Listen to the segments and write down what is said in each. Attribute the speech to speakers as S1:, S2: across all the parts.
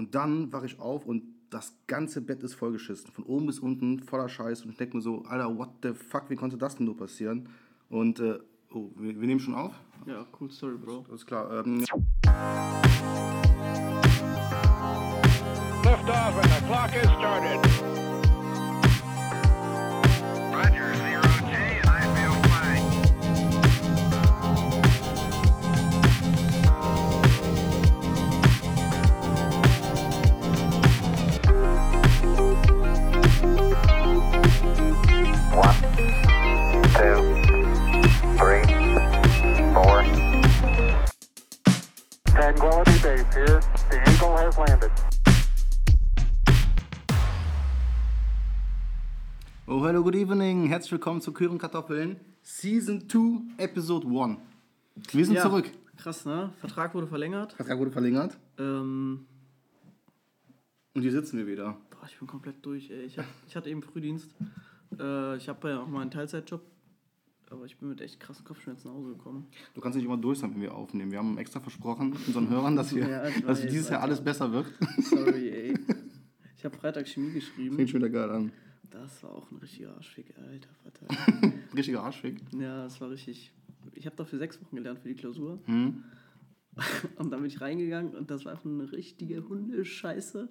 S1: Und dann wache ich auf und das ganze Bett ist vollgeschissen. Von oben bis unten, voller Scheiß. Und ich denke mir so, Alter, what the fuck, wie konnte das denn nur passieren? Und, äh, oh, wir, wir nehmen schon auf?
S2: Ja, cool Story, Bro.
S1: Alles klar. Ähm,
S3: Lift off and the clock has started.
S4: Landed.
S1: oh, hello, good evening. Herzlich willkommen zu Küren Kartoffeln. Season 2, Episode 1. Wir sind
S2: Ja,
S1: zurück.
S2: Krass, ne? Vertrag wurde verlängert.
S1: Vertrag wurde verlängert.
S2: Ähm,
S1: Und hier sitzen wir wieder.
S2: boah, ich bin komplett durch, ey. Ich, hab, ich hatte eben Frühdienst. Äh, ich habe ja auch mal einen Teilzeitjob. Aber ich bin mit echt krassen Kopfschmerzen nach Hause gekommen.
S1: Du kannst nicht immer durch sein, wenn wir aufnehmen. Wir haben extra versprochen unseren Hörern, dass, wir,
S2: Ja, ich
S1: dass
S2: weiß,
S1: dieses Jahr
S2: Alter.
S1: alles besser wird.
S2: Sorry, ey. Ich habe Freitag Chemie geschrieben.
S1: Fängt schon wieder geil an.
S2: Das war auch ein richtiger Arschfick, alter Vater.
S1: Richtiger Arschfick.
S2: ja, das war richtig. Ich habe dafür sechs Wochen gelernt für die Klausur.
S1: Hm?
S2: Und dann bin ich reingegangen und das war einfach eine richtige Hundescheiße.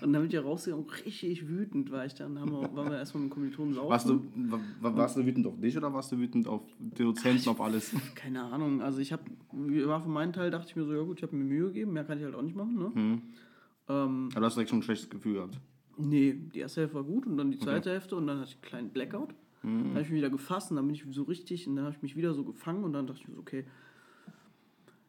S2: Und dann bin ich ja rausgegangen, richtig wütend war ich dann. Haben wir, waren wir erstmal mit dem Kommilitonen saufen.
S1: Warst du, wa- wa- warst du wütend auf dich oder warst du wütend auf den Dozenten, auf alles?
S2: Keine Ahnung. Also ich habe, war für meinen Teil, dachte ich mir so, ja gut, ich habe mir Mühe gegeben, mehr kann ich halt auch nicht machen. Ne?
S1: Hm.
S2: Ähm,
S1: Aber du hast direkt schon ein schlechtes Gefühl gehabt.
S2: nee, die erste Hälfte war gut und dann die zweite Hälfte und dann hatte ich einen kleinen Blackout. Dann habe ich mich wieder gefasst und dann bin ich so richtig und dann habe ich mich wieder so gefangen und dann dachte ich mir so, okay,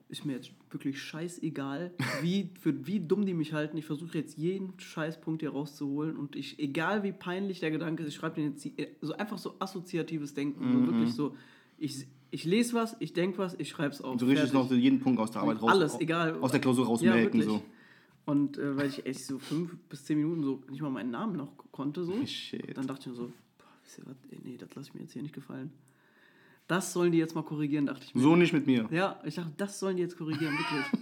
S2: ist mir jetzt wirklich scheißegal, wie, für wie dumm die mich halten. Ich versuche jetzt jeden Scheißpunkt hier rauszuholen und ich, egal wie peinlich der Gedanke ist, ich schreibe den jetzt so einfach so assoziatives Denken. So wirklich so, ich, ich lese was, ich denke was, ich schreibe es auf.
S1: Du richtig
S2: Fertig.
S1: noch jeden Punkt aus der Arbeit raus.
S2: Alles, egal.
S1: Aus der Klausur rausmelken.
S2: Ja,
S1: so.
S2: Und äh, weil ich echt so fünf bis zehn Minuten so nicht mal meinen Namen noch konnte, so,
S1: Shit.
S2: dann dachte ich mir so, boah, ey, nee, das lasse ich mir jetzt hier nicht gefallen. Das sollen die jetzt mal korrigieren, dachte ich mir.
S1: So nicht mit mir.
S2: Ja, ich dachte, das sollen die jetzt korrigieren, wirklich.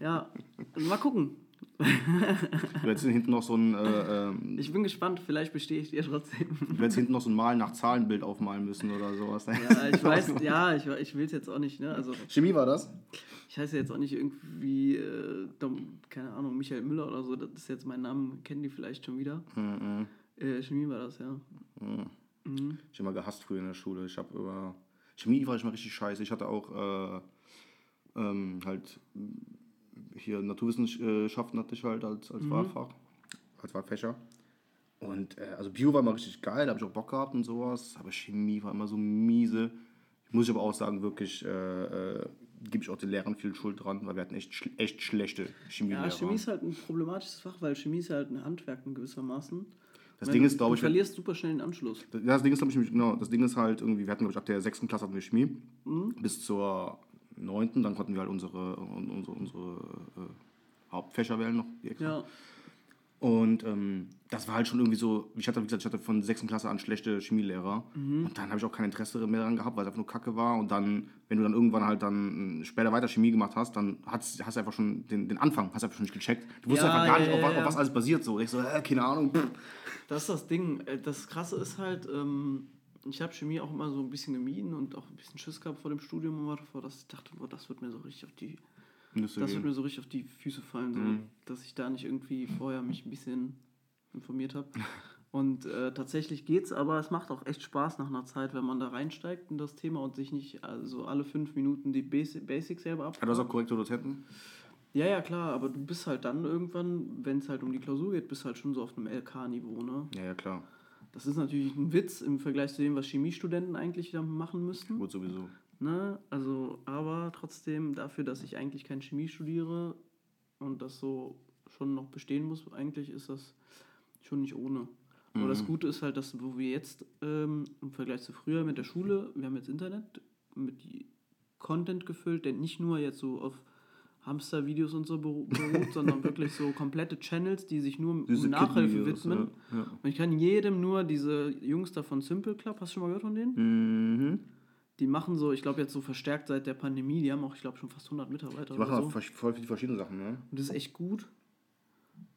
S2: ja, mal gucken.
S1: Du hättest hinten noch so ein, äh, ähm,
S2: Ich bin gespannt, vielleicht bestehe ich dir trotzdem.
S1: du hättest hinten noch so ein Malen nach Zahlenbild aufmalen müssen oder sowas.
S2: ja, ich weiß, ja, ich, ich will es jetzt auch nicht, ne? Also,
S1: Chemie war das?
S2: ich heiße jetzt auch nicht irgendwie, äh, keine Ahnung, Michael Müller oder so, das ist jetzt mein Name, kennen die vielleicht schon wieder.
S1: Mhm.
S2: Äh, Chemie war das, ja. Mhm.
S1: Ich habe immer gehasst früher in der Schule. Ich habe über Chemie war ich mal richtig scheiße. Ich hatte auch äh, ähm, halt hier Naturwissenschaften hatte ich halt als,
S2: Mhm.
S1: als Wahlfach, als Wahlfächer. Und äh, also Bio war immer richtig geil, da habe ich auch Bock gehabt und sowas. Aber Chemie war immer so miese. Muss ich aber auch sagen, wirklich äh, äh, gebe ich auch den Lehrern viel Schuld dran, weil wir hatten echt, schl echt schlechte Chemielehrer.
S2: Ja, Chemie ist halt ein problematisches Fach, weil Chemie ist halt ein Handwerk in gewissermaßen.
S1: Das Ding
S2: du-
S1: ist, glaube ich,
S2: Du verlierst super schnell den Anschluss.
S1: Ja, das Ding ist, glaube ich, genau, das Ding ist halt irgendwie, wir hatten, glaube ich, ab der sechsten Klasse hatten wir Chemie
S2: Mhm.
S1: bis zur neunten, dann konnten wir halt unsere, unsere, unsere äh, Hauptfächer wählen noch. Die extra.
S2: Ja,
S1: Und ähm, das war halt schon irgendwie so, ich hatte, wie gesagt, ich hatte von sechsten Klasse an schlechte Chemielehrer
S2: Mhm.
S1: und dann habe ich auch kein Interesse mehr daran gehabt, weil es einfach nur Kacke war und dann, wenn du dann irgendwann halt dann äh, später weiter Chemie gemacht hast, dann hast, hast du einfach schon den, den Anfang, hast du einfach schon nicht gecheckt. Du wusstest
S2: Ja,
S1: einfach gar
S2: ja,
S1: nicht, auf,
S2: ja,
S1: was- auf was alles basiert so. Ich so, äh, keine Ahnung.
S2: das ist das Ding. Äh, Das Krasse ist halt, ähm, ich habe Chemie auch immer so ein bisschen gemieden und auch ein bisschen Schiss gehabt vor dem Studium und davor, dass ich dachte, boah, das wird mir so richtig auf die,
S1: Müsste
S2: das
S1: gehen.
S2: wird mir so richtig auf die Füße fallen, so,
S1: Mhm.
S2: dass ich da nicht irgendwie vorher mich ein bisschen informiert habe. Und äh, tatsächlich geht's, aber es macht auch echt Spaß nach einer Zeit, wenn man da reinsteigt in das Thema und sich nicht also alle fünf Minuten die Basi- Basics selber ab.
S1: Hat das auch korrekte Dozenten?
S2: Ja, ja, klar, aber du bist halt dann irgendwann, wenn es halt um die Klausur geht, bist halt schon so auf einem LK-Niveau, ne?
S1: Ja, ja, klar.
S2: Das ist natürlich ein Witz im Vergleich zu dem, was Chemiestudenten eigentlich machen müssten.
S1: Gut, sowieso.
S2: Ne? Also, aber trotzdem dafür, dass ich eigentlich kein Chemie studiere und das so schon noch bestehen muss, eigentlich ist das schon nicht ohne. Aber das Gute ist halt, dass wo wir jetzt ähm, im Vergleich zu früher mit der Schule, wir haben jetzt Internet mit Content gefüllt, der nicht nur jetzt so auf Hamster-Videos und so beru- beruht, sondern wirklich so komplette Channels, die sich nur um
S1: Diese
S2: Nachhilfe
S1: Kid-Videos,
S2: widmen.
S1: ja, ja.
S2: Und ich kann jedem nur diese Jungs da von Simple Club, hast du schon mal gehört von denen?
S1: Mhm.
S2: Die machen so, ich glaube jetzt so verstärkt seit der Pandemie, die haben auch, ich glaube, schon fast 100 Mitarbeiter
S1: Die machen
S2: oder
S1: auch
S2: so.
S1: vers- voll viele verschiedene Sachen, ne?
S2: Und das ist echt gut.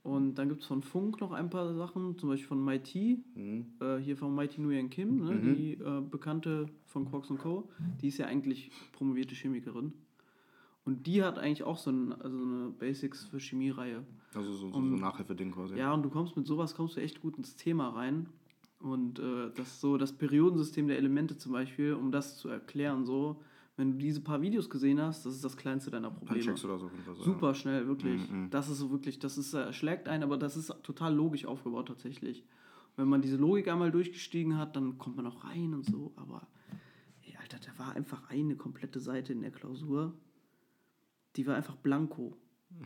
S2: Und dann gibt es von Funk noch ein paar Sachen, zum Beispiel von Mighty, äh, hier von Mighty Nguyen Kim, ne, die äh, Bekannte von Quarks Co. Die ist ja eigentlich promovierte Chemikerin. Und die hat eigentlich auch so, ein, also eine Basics für Chemie-Reihe.
S1: Also so, so, so ein Nachhilfeding quasi.
S2: Ja, und du kommst mit sowas kommst du echt gut ins Thema rein. Und äh, das so das Periodensystem der Elemente zum Beispiel, um das zu erklären, so, wenn du diese paar Videos gesehen hast, das ist das kleinste deiner Probleme.
S1: jeden Fall so.
S2: Super schnell, wirklich.
S1: Mhm,
S2: Das ist so wirklich, das ist, äh, schlägt ein, aber das ist total logisch aufgebaut tatsächlich. Wenn man diese Logik einmal durchgestiegen hat, dann kommt man auch rein und so, aber ey, Alter, da war einfach eine komplette Seite in der Klausur, die war einfach blanko.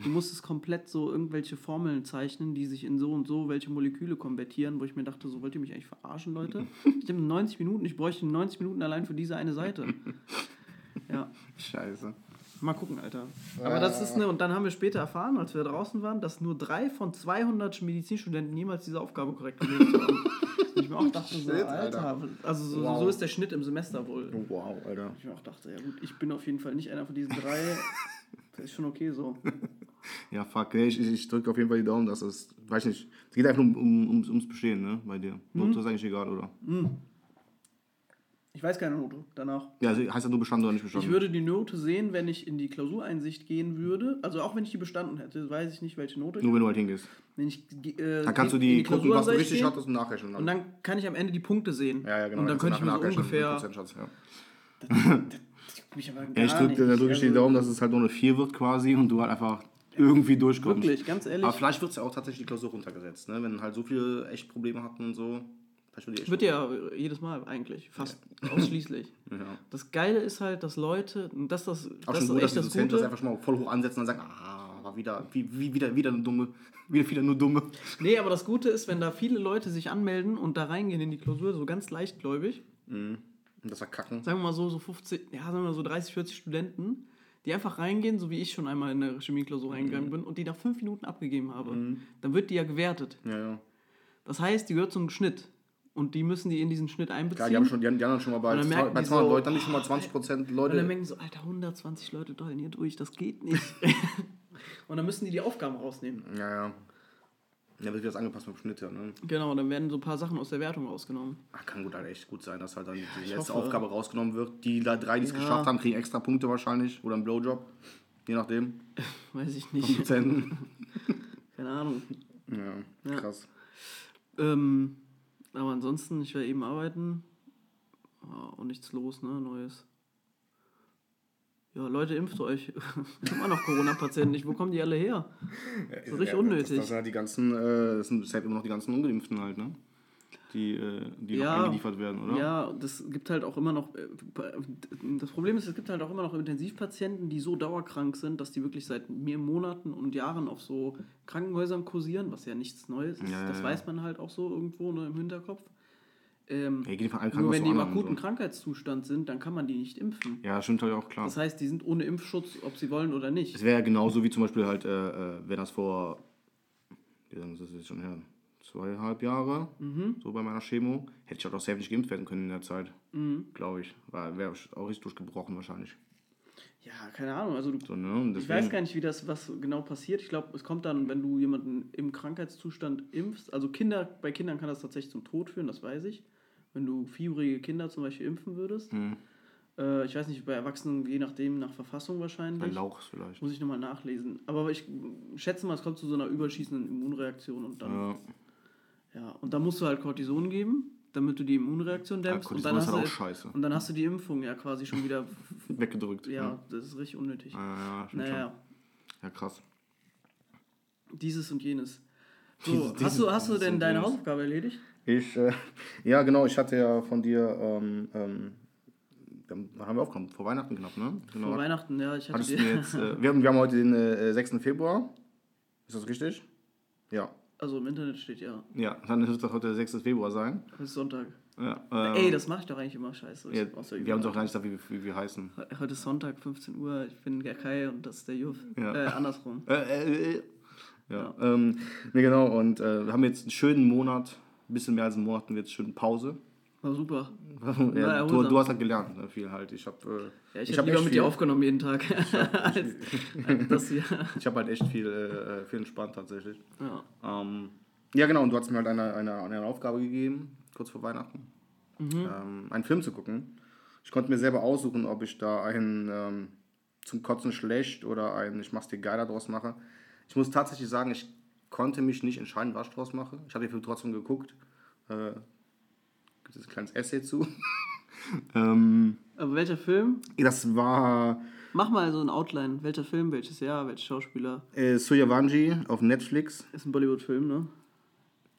S2: Du musstest komplett so irgendwelche Formeln zeichnen, die sich in so und so welche Moleküle konvertieren, wo ich mir dachte, so wollt ihr mich eigentlich verarschen, Leute? Ich habe 90 Minuten, ich bräuchte 90 Minuten allein für diese eine Seite. Ja.
S1: Scheiße.
S2: Mal gucken, Alter. Aber das ist eine, und dann haben wir später erfahren, als wir draußen waren, dass nur drei von 200 Medizinstudenten jemals diese Aufgabe korrekt gelöst haben. Ich mir auch dachte, so,
S1: Shit,
S2: Alter,
S1: Alter.
S2: also so,
S1: Wow.
S2: so ist der Schnitt im Semester wohl.
S1: Oh, wow, Alter.
S2: Ich mir auch dachte, ja gut, ich bin auf jeden Fall nicht einer von diesen drei. Das ist schon okay so.
S1: Ja, fuck. Nee, ich, ich, drücke auf jeden Fall die Daumen, dass es, weiß nicht, es geht einfach um, um, ums, ums Bestehen, ne, bei dir.
S2: Mhm.
S1: Note ist eigentlich egal, oder?
S2: Ich weiß keine Note danach.
S1: Ja, also heißt ja nur bestanden oder nicht bestanden.
S2: Ich würde die Note sehen, wenn ich in die Klausureinsicht gehen würde. Also auch wenn ich die bestanden hätte, weiß ich nicht, welche Note ich
S1: nur wenn du halt hingehst.
S2: Wenn ich äh,
S1: Dann kannst du
S2: in
S1: die gucken, was du richtig hattest und nachrechnen.
S2: Und dann kann ich am Ende die Punkte sehen.
S1: ja, ja, genau.
S2: Und dann könnte ich mir so ungefähr.
S1: Ja.
S2: Mich aber
S1: Ja, ich
S2: gar
S1: drücke drück ich die
S2: Also,
S1: Daumen, dass es halt nur eine 4 wird quasi und du halt einfach irgendwie durchkommst.
S2: Wirklich, ganz ehrlich.
S1: Aber vielleicht wird es ja auch tatsächlich die Klausur runtergesetzt, ne? Wenn halt so viele echt Probleme hatten und so. Wird
S2: ja jedes Mal eigentlich, fast ausschließlich.
S1: Ja.
S2: Das Geile ist halt, dass Leute, und das, das,
S1: Auch
S2: das
S1: schon
S2: ist
S1: gut, dass
S2: echt das
S1: Dozenten das
S2: Gute.
S1: einfach schon mal voll hoch ansetzen und sagen, ah, war wieder, wie, wie, wieder, wieder eine dumme, wieder, wieder nur dumme.
S2: Nee, aber das Gute ist, wenn da viele Leute sich anmelden und da reingehen in die Klausur, so ganz leichtgläubig,
S1: Und das verkacken.
S2: sagen wir mal so, so 50, ja, sagen wir mal so 30, 40 Studenten, die einfach reingehen, so wie ich schon einmal in eine Chemieklausur reingegangen bin und die nach fünf Minuten abgegeben habe, dann wird die ja gewertet.
S1: Ja, ja.
S2: Das heißt, die gehört zum Schnitt. Und die müssen die in diesen Schnitt einbeziehen.
S1: Klar, die haben, schon, die haben, die haben schon mal bei, bei
S2: die
S1: 200
S2: so,
S1: Leuten, haben die schon mal 20 Prozent
S2: Und dann
S1: Leute.
S2: merken so, Alter, 120 Leute dollen hier durch, das geht nicht. und dann müssen die die Aufgaben rausnehmen.
S1: Ja, ja. Ja, wird das angepasst beim Schnitt, ja, ne?
S2: Genau, dann werden so ein paar Sachen aus der Wertung rausgenommen.
S1: Ach, kann gut halt echt gut sein, dass halt dann die
S2: ich
S1: letzte
S2: hoffe.
S1: Aufgabe rausgenommen wird. Die da drei, die es
S2: Ja.
S1: geschafft haben, kriegen extra Punkte wahrscheinlich. Oder einen Blowjob. Je nachdem.
S2: Weiß ich nicht. Keine Ahnung.
S1: ja,
S2: Ja.
S1: krass.
S2: Ähm, aber ansonsten, ich werde eben arbeiten. Ja, und nichts los, ne? Neues. Ja, Leute, impft euch. Immer noch Corona-Patienten nicht. Wo kommen die alle her? So richtig
S1: Ja,
S2: unnötig.
S1: Das, sind halt die ganzen, äh, das sind halt immer noch die ganzen Ungeimpften halt, ne? Die, äh, die
S2: Ja.
S1: noch eingeliefert werden, oder?
S2: Ja, das gibt halt auch immer noch. äh, Das Problem ist, es gibt halt auch immer noch Intensivpatienten, die so dauerkrank sind, dass die wirklich seit mehr Monaten und Jahren auf so Krankenhäusern kursieren, was ja nichts Neues ist.
S1: Ja,
S2: das weiß man halt auch so irgendwo ne, im Hinterkopf. Ähm,
S1: Ja, einem
S2: nur wenn die im akuten
S1: so.
S2: Krankheitszustand sind, dann kann man die nicht impfen.
S1: Ja, stimmt halt auch klar.
S2: Das heißt, die sind ohne Impfschutz, ob sie wollen oder nicht.
S1: Es wäre ja genauso wie zum Beispiel halt, äh, äh, wenn das vor, wie ist das jetzt schon her? Zweieinhalb Jahre,
S2: Mhm.
S1: so bei meiner Chemo, hätte ich halt auch safe nicht geimpft werden können in der Zeit.
S2: Mhm.
S1: Glaube ich. Weil Wäre auch richtig durchgebrochen wahrscheinlich.
S2: Ja, keine Ahnung. Also du,
S1: So, ne?
S2: Ich weiß gar nicht, wie das was genau passiert. Ich glaube, es kommt dann, wenn du jemanden im Krankheitszustand impfst. Also Kinder, bei Kindern kann das tatsächlich zum Tod führen, das weiß ich. Wenn du fiebrige Kinder zum Beispiel impfen würdest.
S1: Hm.
S2: Äh, ich weiß nicht, bei Erwachsenen je nachdem nach Verfassung
S1: Bei
S2: wahrscheinlich.
S1: Lauchs vielleicht.
S2: Muss ich nochmal nachlesen. Aber ich schätze mal, es kommt zu so einer überschießenden Immunreaktion und dann.
S1: Ja.
S2: Ja, und dann musst du halt Cortison geben, damit du die Immunreaktion dämpfst. und,
S1: Cortison
S2: dann
S1: ist
S2: hast
S1: halt
S2: du,
S1: auch scheiße.
S2: und dann hast du die Impfung ja quasi schon wieder.
S1: Weggedrückt.
S2: ja, das ist richtig unnötig.
S1: Ja, ja, stimmt
S2: naja.
S1: Ja, krass.
S2: dieses und jenes. So,
S1: Dieses-
S2: hast du, hast du denn
S1: und
S2: deine. Hausaufgabe erledigt?
S1: Ich, äh, ja, genau, ich hatte ja von dir, ähm, ähm, dann haben wir aufgenommen, vor Weihnachten knapp, ne? Genau.
S2: Vor Weihnachten, ja, ich hatte dir.
S1: jetzt, äh, wir, haben, wir haben heute den äh, 6. Februar. Ist das richtig? Ja.
S2: Also im Internet steht ja,
S1: Ja, dann wird das heute der 6. Februar sein.
S2: heute ist Sonntag.
S1: Ja, ähm,
S2: Ey, das mache ich doch eigentlich immer scheiße.
S1: Ja,
S2: ja
S1: wir haben
S2: überall.
S1: gar nicht gesagt, wie, wie wir heißen.
S2: Heute ist Sonntag, 15 Uhr. Ich bin der Kai und das ist der Juf.
S1: Ja.
S2: Äh, andersrum.
S1: Äh, äh, äh. Ja, ähm, nee, genau. Und äh, wir haben jetzt einen schönen Monat, ein bisschen mehr als einen Monat, und jetzt schön Pause.
S2: War super.
S1: ja, du, du hast halt gelernt, ne, viel halt. Ich habe äh,
S2: Ja, ich,
S1: ich
S2: hab
S1: hab
S2: lieber mit
S1: viel,
S2: dir aufgenommen jeden Tag. als, als das hier.
S1: ich habe halt echt viel, äh, viel entspannt tatsächlich.
S2: Ja.
S1: Ähm, ja, genau, und du hast mir halt eine, eine, eine Aufgabe gegeben, kurz vor Weihnachten, ähm, einen Film zu gucken. Ich konnte mir selber aussuchen, ob ich da einen ähm, zum Kotzen schlecht oder einen Ich mach's dir geiler draus mache. Ich muss tatsächlich sagen, ich konnte mich nicht entscheiden, was ich draus mache. Ich habe den Film trotzdem geguckt. Äh, gibt es ein kleines Essay zu. ähm,
S2: Aber welcher Film?
S1: das war
S2: Mach mal so ein Outline. Welcher Film, welches Jahr, welcher Schauspieler?
S1: äh, Soyavanji auf Netflix.
S2: Ist ein Bollywood-Film, ne?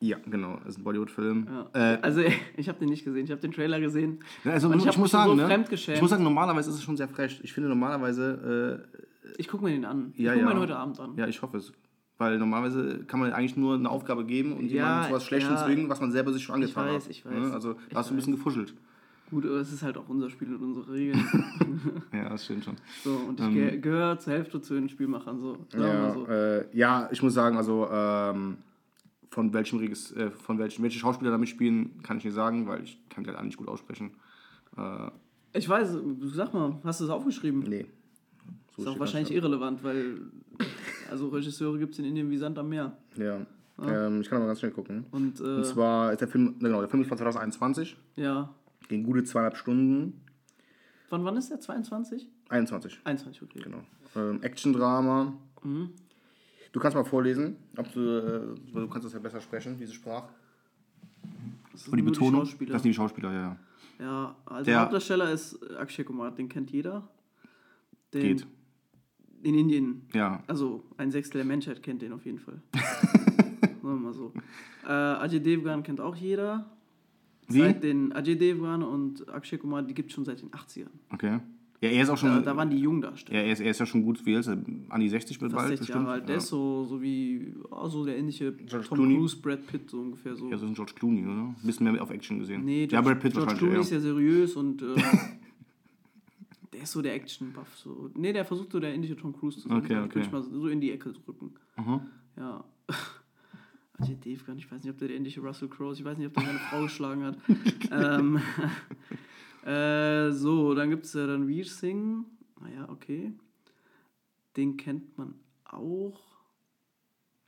S1: Ja, genau, ist ein Bollywood-Film.
S2: Ja.
S1: Äh,
S2: also, ich habe den nicht gesehen. Ich habe den Trailer gesehen.
S1: Ja, also
S2: Und
S1: ich,
S2: ich
S1: muss sagen,
S2: so
S1: ne? ich muss sagen, normalerweise ist es schon sehr frech. Ich finde normalerweise,
S2: Ich gucke mir den an.
S1: Ja,
S2: ich gucke
S1: ja.
S2: mir den heute Abend an.
S1: äh, ja, ich hoffe es. Weil normalerweise kann man eigentlich nur eine Aufgabe geben und
S2: Ja,
S1: jemanden zu was Schlechtem
S2: ja.
S1: zwingen, was man selber sich schon angetan
S2: weiß,
S1: hat.
S2: ich weiß.
S1: Ne? Also
S2: Ich
S1: da hast du ein bisschen gefuschelt.
S2: Gut, aber es ist halt auch unser Spiel und unsere Regeln.
S1: Ja, das stimmt schon.
S2: so, und ich ge gehöre zur Hälfte zu den Spielmachern. So.
S1: Ähm. Ja,
S2: so.
S1: äh, ja, ich muss sagen, also ähm, von welchem Regis, äh, von welchen welche Schauspieler da mitspielen, kann ich nicht sagen, weil ich kann die halt alle nicht gut aussprechen. Äh,
S2: Ich weiß, sag mal, hast du es aufgeschrieben?
S1: nee. So
S2: ist auch wahrscheinlich
S1: das
S2: irrelevant, weil also Regisseure gibt es in Indien wie Sand am Meer.
S1: Ja. Ähm, ich kann aber ganz schnell gucken.
S2: Und, äh,
S1: Und zwar ist der Film, genau, der Film ist von 2021,
S2: ja.
S1: ging gute zweieinhalb Stunden.
S2: Von wann ist der? 22?
S1: 21,
S2: 21, okay.
S1: genau. Ähm, Action-Drama.
S2: Mhm.
S1: Du kannst mal vorlesen, ob du, äh, du kannst das ja besser sprechen, diese Sprache.
S2: Das ist
S1: Und die Betonung,
S2: Schauspieler.
S1: das sind die Schauspieler, ja, ja.
S2: Ja, also
S1: Der-
S2: der Hauptdarsteller ist Akshay Kumar, den kennt jeder. Den,
S1: Geht.
S2: In Indien.
S1: Ja,
S2: Also ein Sechstel der Menschheit kennt den auf jeden Fall. Sagen wir mal so. Äh, Ajay Devgan kennt auch jeder.
S1: Wie?
S2: Seit den Ajay Devgan und Akshay Kumar, die gibt es schon seit den 80ern.
S1: okay. Ja, er ist auch schon,
S2: Da, da waren die Jungdarsteller.
S1: ja, er, ist, er ist ja schon gut, wie alt ist? An die 60 wird
S2: Fast
S1: bald
S2: 60
S1: bestimmt.
S2: Jahre alt. Der
S1: ja.
S2: ist so, so wie oh, so der ähnliche
S1: George
S2: Tom
S1: Clooney?
S2: Cruise, Brad Pitt, so ungefähr so.
S1: Ja, so ein George Clooney, oder? Ein bisschen mehr auf Action gesehen.
S2: Nee,
S1: ja,
S2: George,
S1: Brad Pitt
S2: George Clooney
S1: eher.
S2: ist ja seriös und äh, ist so der Action-Buff. So. Nee, der versucht so der indische Tom Cruise zu sein.
S1: Okay, okay.
S2: ich mal so in die Ecke drücken.
S1: Mhm.
S2: Ja. Ajay Devgan, ich weiß nicht, ob der der indische Russell Crowe ist, ich weiß nicht, ob der seine Frau geschlagen hat. ähm, äh, so, dann gibt es ja dann Veer Singh. Naja, okay. Den kennt man auch.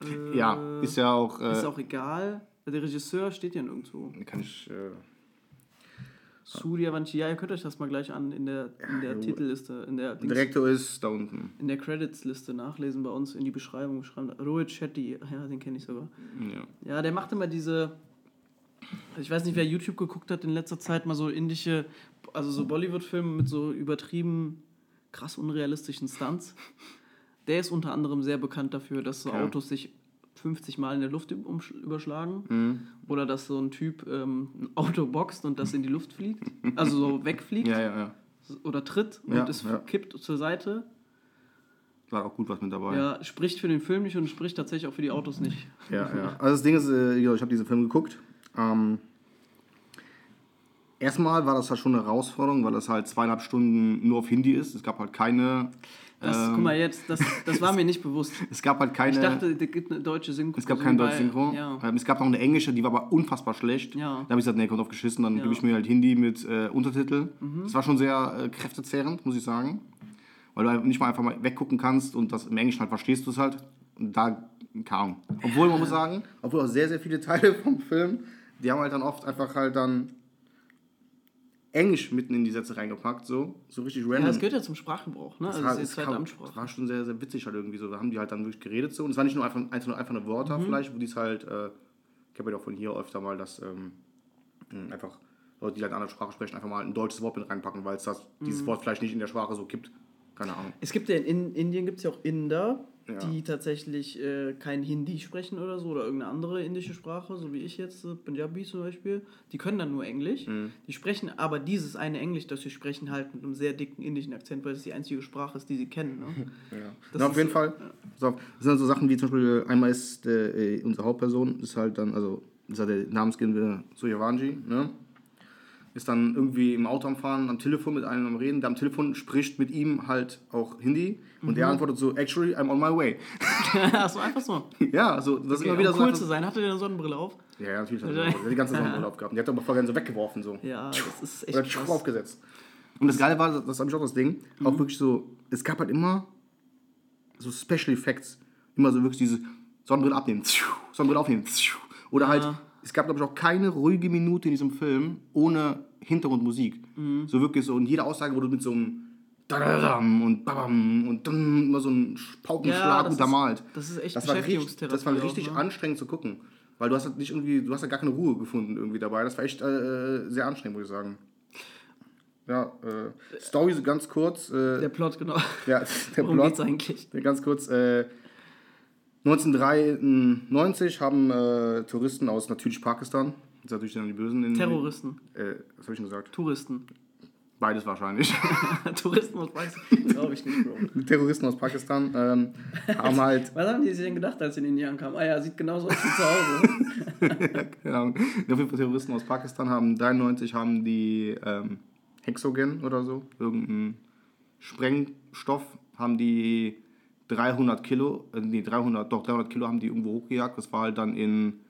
S2: Äh,
S1: Ja, ist ja auch. Äh,
S2: Ist auch egal. Der Regisseur steht ja nirgendwo.
S1: kann ich. Äh,
S2: Surya Vanchi, ja, ihr könnt euch das mal gleich an in der, in der Titelliste, in der, Dings-
S1: Direktor ist da unten.
S2: in der Credits-Liste nachlesen bei uns in die Beschreibung schreiben. Rohit Shetty, ja, den kenne ich sogar.
S1: Ja.
S2: Ja, der macht immer diese. Ich weiß nicht, wer YouTube geguckt hat in letzter Zeit, mal so indische, also so Bollywood-Filme mit so übertrieben krass unrealistischen Stunts. Der ist unter anderem sehr bekannt dafür, dass so
S1: Okay.
S2: Autos sich 50 Mal in der Luft überschlagen.
S1: Mhm.
S2: Oder dass so ein Typ ähm, ein Auto boxt und das in die Luft fliegt. Also so wegfliegt
S1: Ja, ja, ja.
S2: oder tritt und
S1: Ja,
S2: es kippt zur Seite.
S1: War auch gut was mit dabei.
S2: Ja, spricht für den Film nicht und spricht tatsächlich auch für die Autos nicht.
S1: Ja, ja. Also das Ding ist, äh, ich habe diesen Film geguckt. Ähm, erstmal war das halt schon eine Herausforderung, weil das halt zweieinhalb Stunden nur auf Hindi ist. Es gab halt keine.
S2: Das,
S1: ähm,
S2: guck mal jetzt, das, das war mir nicht bewusst.
S1: Es gab halt keine.
S2: Ich dachte, es gibt eine deutsche Synchro.
S1: es gab
S2: so
S1: kein
S2: wie bei-
S1: deutsches Synchro.
S2: Ja.
S1: Ähm, es gab noch eine englische, die war aber unfassbar schlecht.
S2: Ja.
S1: Da habe ich gesagt, nee, kommt auf geschissen, dann
S2: Ja.
S1: gebe ich mir halt Hindi mit äh, Untertitel.
S2: Mhm.
S1: Das war schon sehr äh, kräftezehrend, muss ich sagen. Weil du halt nicht mal einfach mal weggucken kannst und das im Englischen halt verstehst du es halt. Und da kam. Obwohl, man muss sagen, obwohl auch sehr, sehr viele Teile vom Film, die haben halt dann oft einfach halt dann Englisch mitten in die Sätze reingepackt, so, so richtig random.
S2: ja, das gehört ja zum Sprachgebrauch, ne?
S1: Das
S2: Also
S1: war,
S2: das ist halt
S1: das
S2: Amtssprache.
S1: war schon sehr, sehr witzig halt irgendwie so. Da haben die halt dann wirklich geredet so. Und es war nicht nur einfach, einfach, einfach eine Wörter
S2: Mhm.
S1: vielleicht, wo die es halt, äh, ich habe ja auch von hier öfter mal, dass ähm, einfach Leute, die halt eine andere Sprache sprechen, einfach mal ein deutsches Wort mit reinpacken, weil es das,
S2: Mhm.
S1: dieses Wort vielleicht nicht in der Sprache so gibt. Keine Ahnung.
S2: Es gibt ja in in Indien gibt es ja auch Inder,
S1: Ja.
S2: die tatsächlich äh, kein Hindi sprechen oder so oder irgendeine andere indische Sprache, so wie ich jetzt, äh, Punjabi zum Beispiel. Die können dann nur Englisch.
S1: Mhm.
S2: Die sprechen aber dieses eine Englisch, das sie sprechen, halt mit einem sehr dicken indischen Akzent, weil es die einzige Sprache ist, die sie kennen. Ne?
S1: Ja.
S2: Das
S1: Na, auf jeden Fall. Pass auf, Das sind dann so Sachen wie zum Beispiel, einmal ist äh, unsere Hauptperson, ist halt dann, also ist halt der Namensgebende Suryavanji, ne? Ist dann irgendwie im Auto am Fahren, am Telefon mit einem am Reden. Der am Telefon spricht mit ihm halt auch Hindi und
S2: Mhm.
S1: der antwortet so, actually, I'm on my way.
S2: Achso, einfach so.
S1: ja, also das ist
S2: Okay,
S1: immer wieder
S2: um
S1: so.
S2: cool zu sein. Hatte der eine Sonnenbrille auf?
S1: Ja, ja, natürlich. Hat er, der hat die ganze Sonnenbrille aufgehabt. Die hat er aber vorher so weggeworfen. So.
S2: Ja, das ist echt
S1: Oder
S2: krass.
S1: aufgesetzt. Und das Geile war, das habe ich auch das Ding,
S2: Mhm.
S1: auch wirklich so, es gab halt immer so Special Effects. Immer so wirklich diese Sonnenbrille abnehmen, Sonnenbrille aufnehmen. Oder halt, es gab, glaube ich, auch keine ruhige Minute in diesem Film ohne Hintergrundmusik.
S2: Mhm.
S1: So wirklich so, und jede Aussage wurde mit so einem Dadadam und Babam und dann immer so ein Paukenschlag
S2: Ja,
S1: untermalt.
S2: das ist echt
S1: das war richtig, Das war
S2: auch,
S1: richtig
S2: ne?
S1: anstrengend zu gucken. Weil du hast halt nicht irgendwie, du hast halt gar keine Ruhe gefunden irgendwie dabei. Das war echt äh, sehr anstrengend, muss ich sagen. Ja, äh, Story so ganz kurz. Äh,
S2: Der Plot, genau.
S1: ja, der
S2: Worum
S1: Plot.
S2: geht's eigentlich?
S1: Ja, Ganz kurz. Äh, 1993 haben äh, Touristen aus natürlich Pakistan, das ist natürlich dann die Bösen. In,
S2: Terroristen.
S1: Äh, was habe ich denn gesagt?
S2: Touristen.
S1: Beides wahrscheinlich.
S2: Touristen aus Pakistan. Glaube ich nicht, Bro.
S1: Terroristen aus Pakistan ähm, haben halt
S2: Was haben die sich denn gedacht, als sie in Indien kamen? Ah ja, sieht genauso aus wie zu Hause.
S1: keine Ahnung, auf jeden Fall Terroristen aus Pakistan haben 93 haben die ähm, Hexogen oder so, irgendeinen Sprengstoff, haben die 300 Kilo, äh, nee, 300, doch 300 Kilo haben die irgendwo hochgejagt. Das war halt dann in,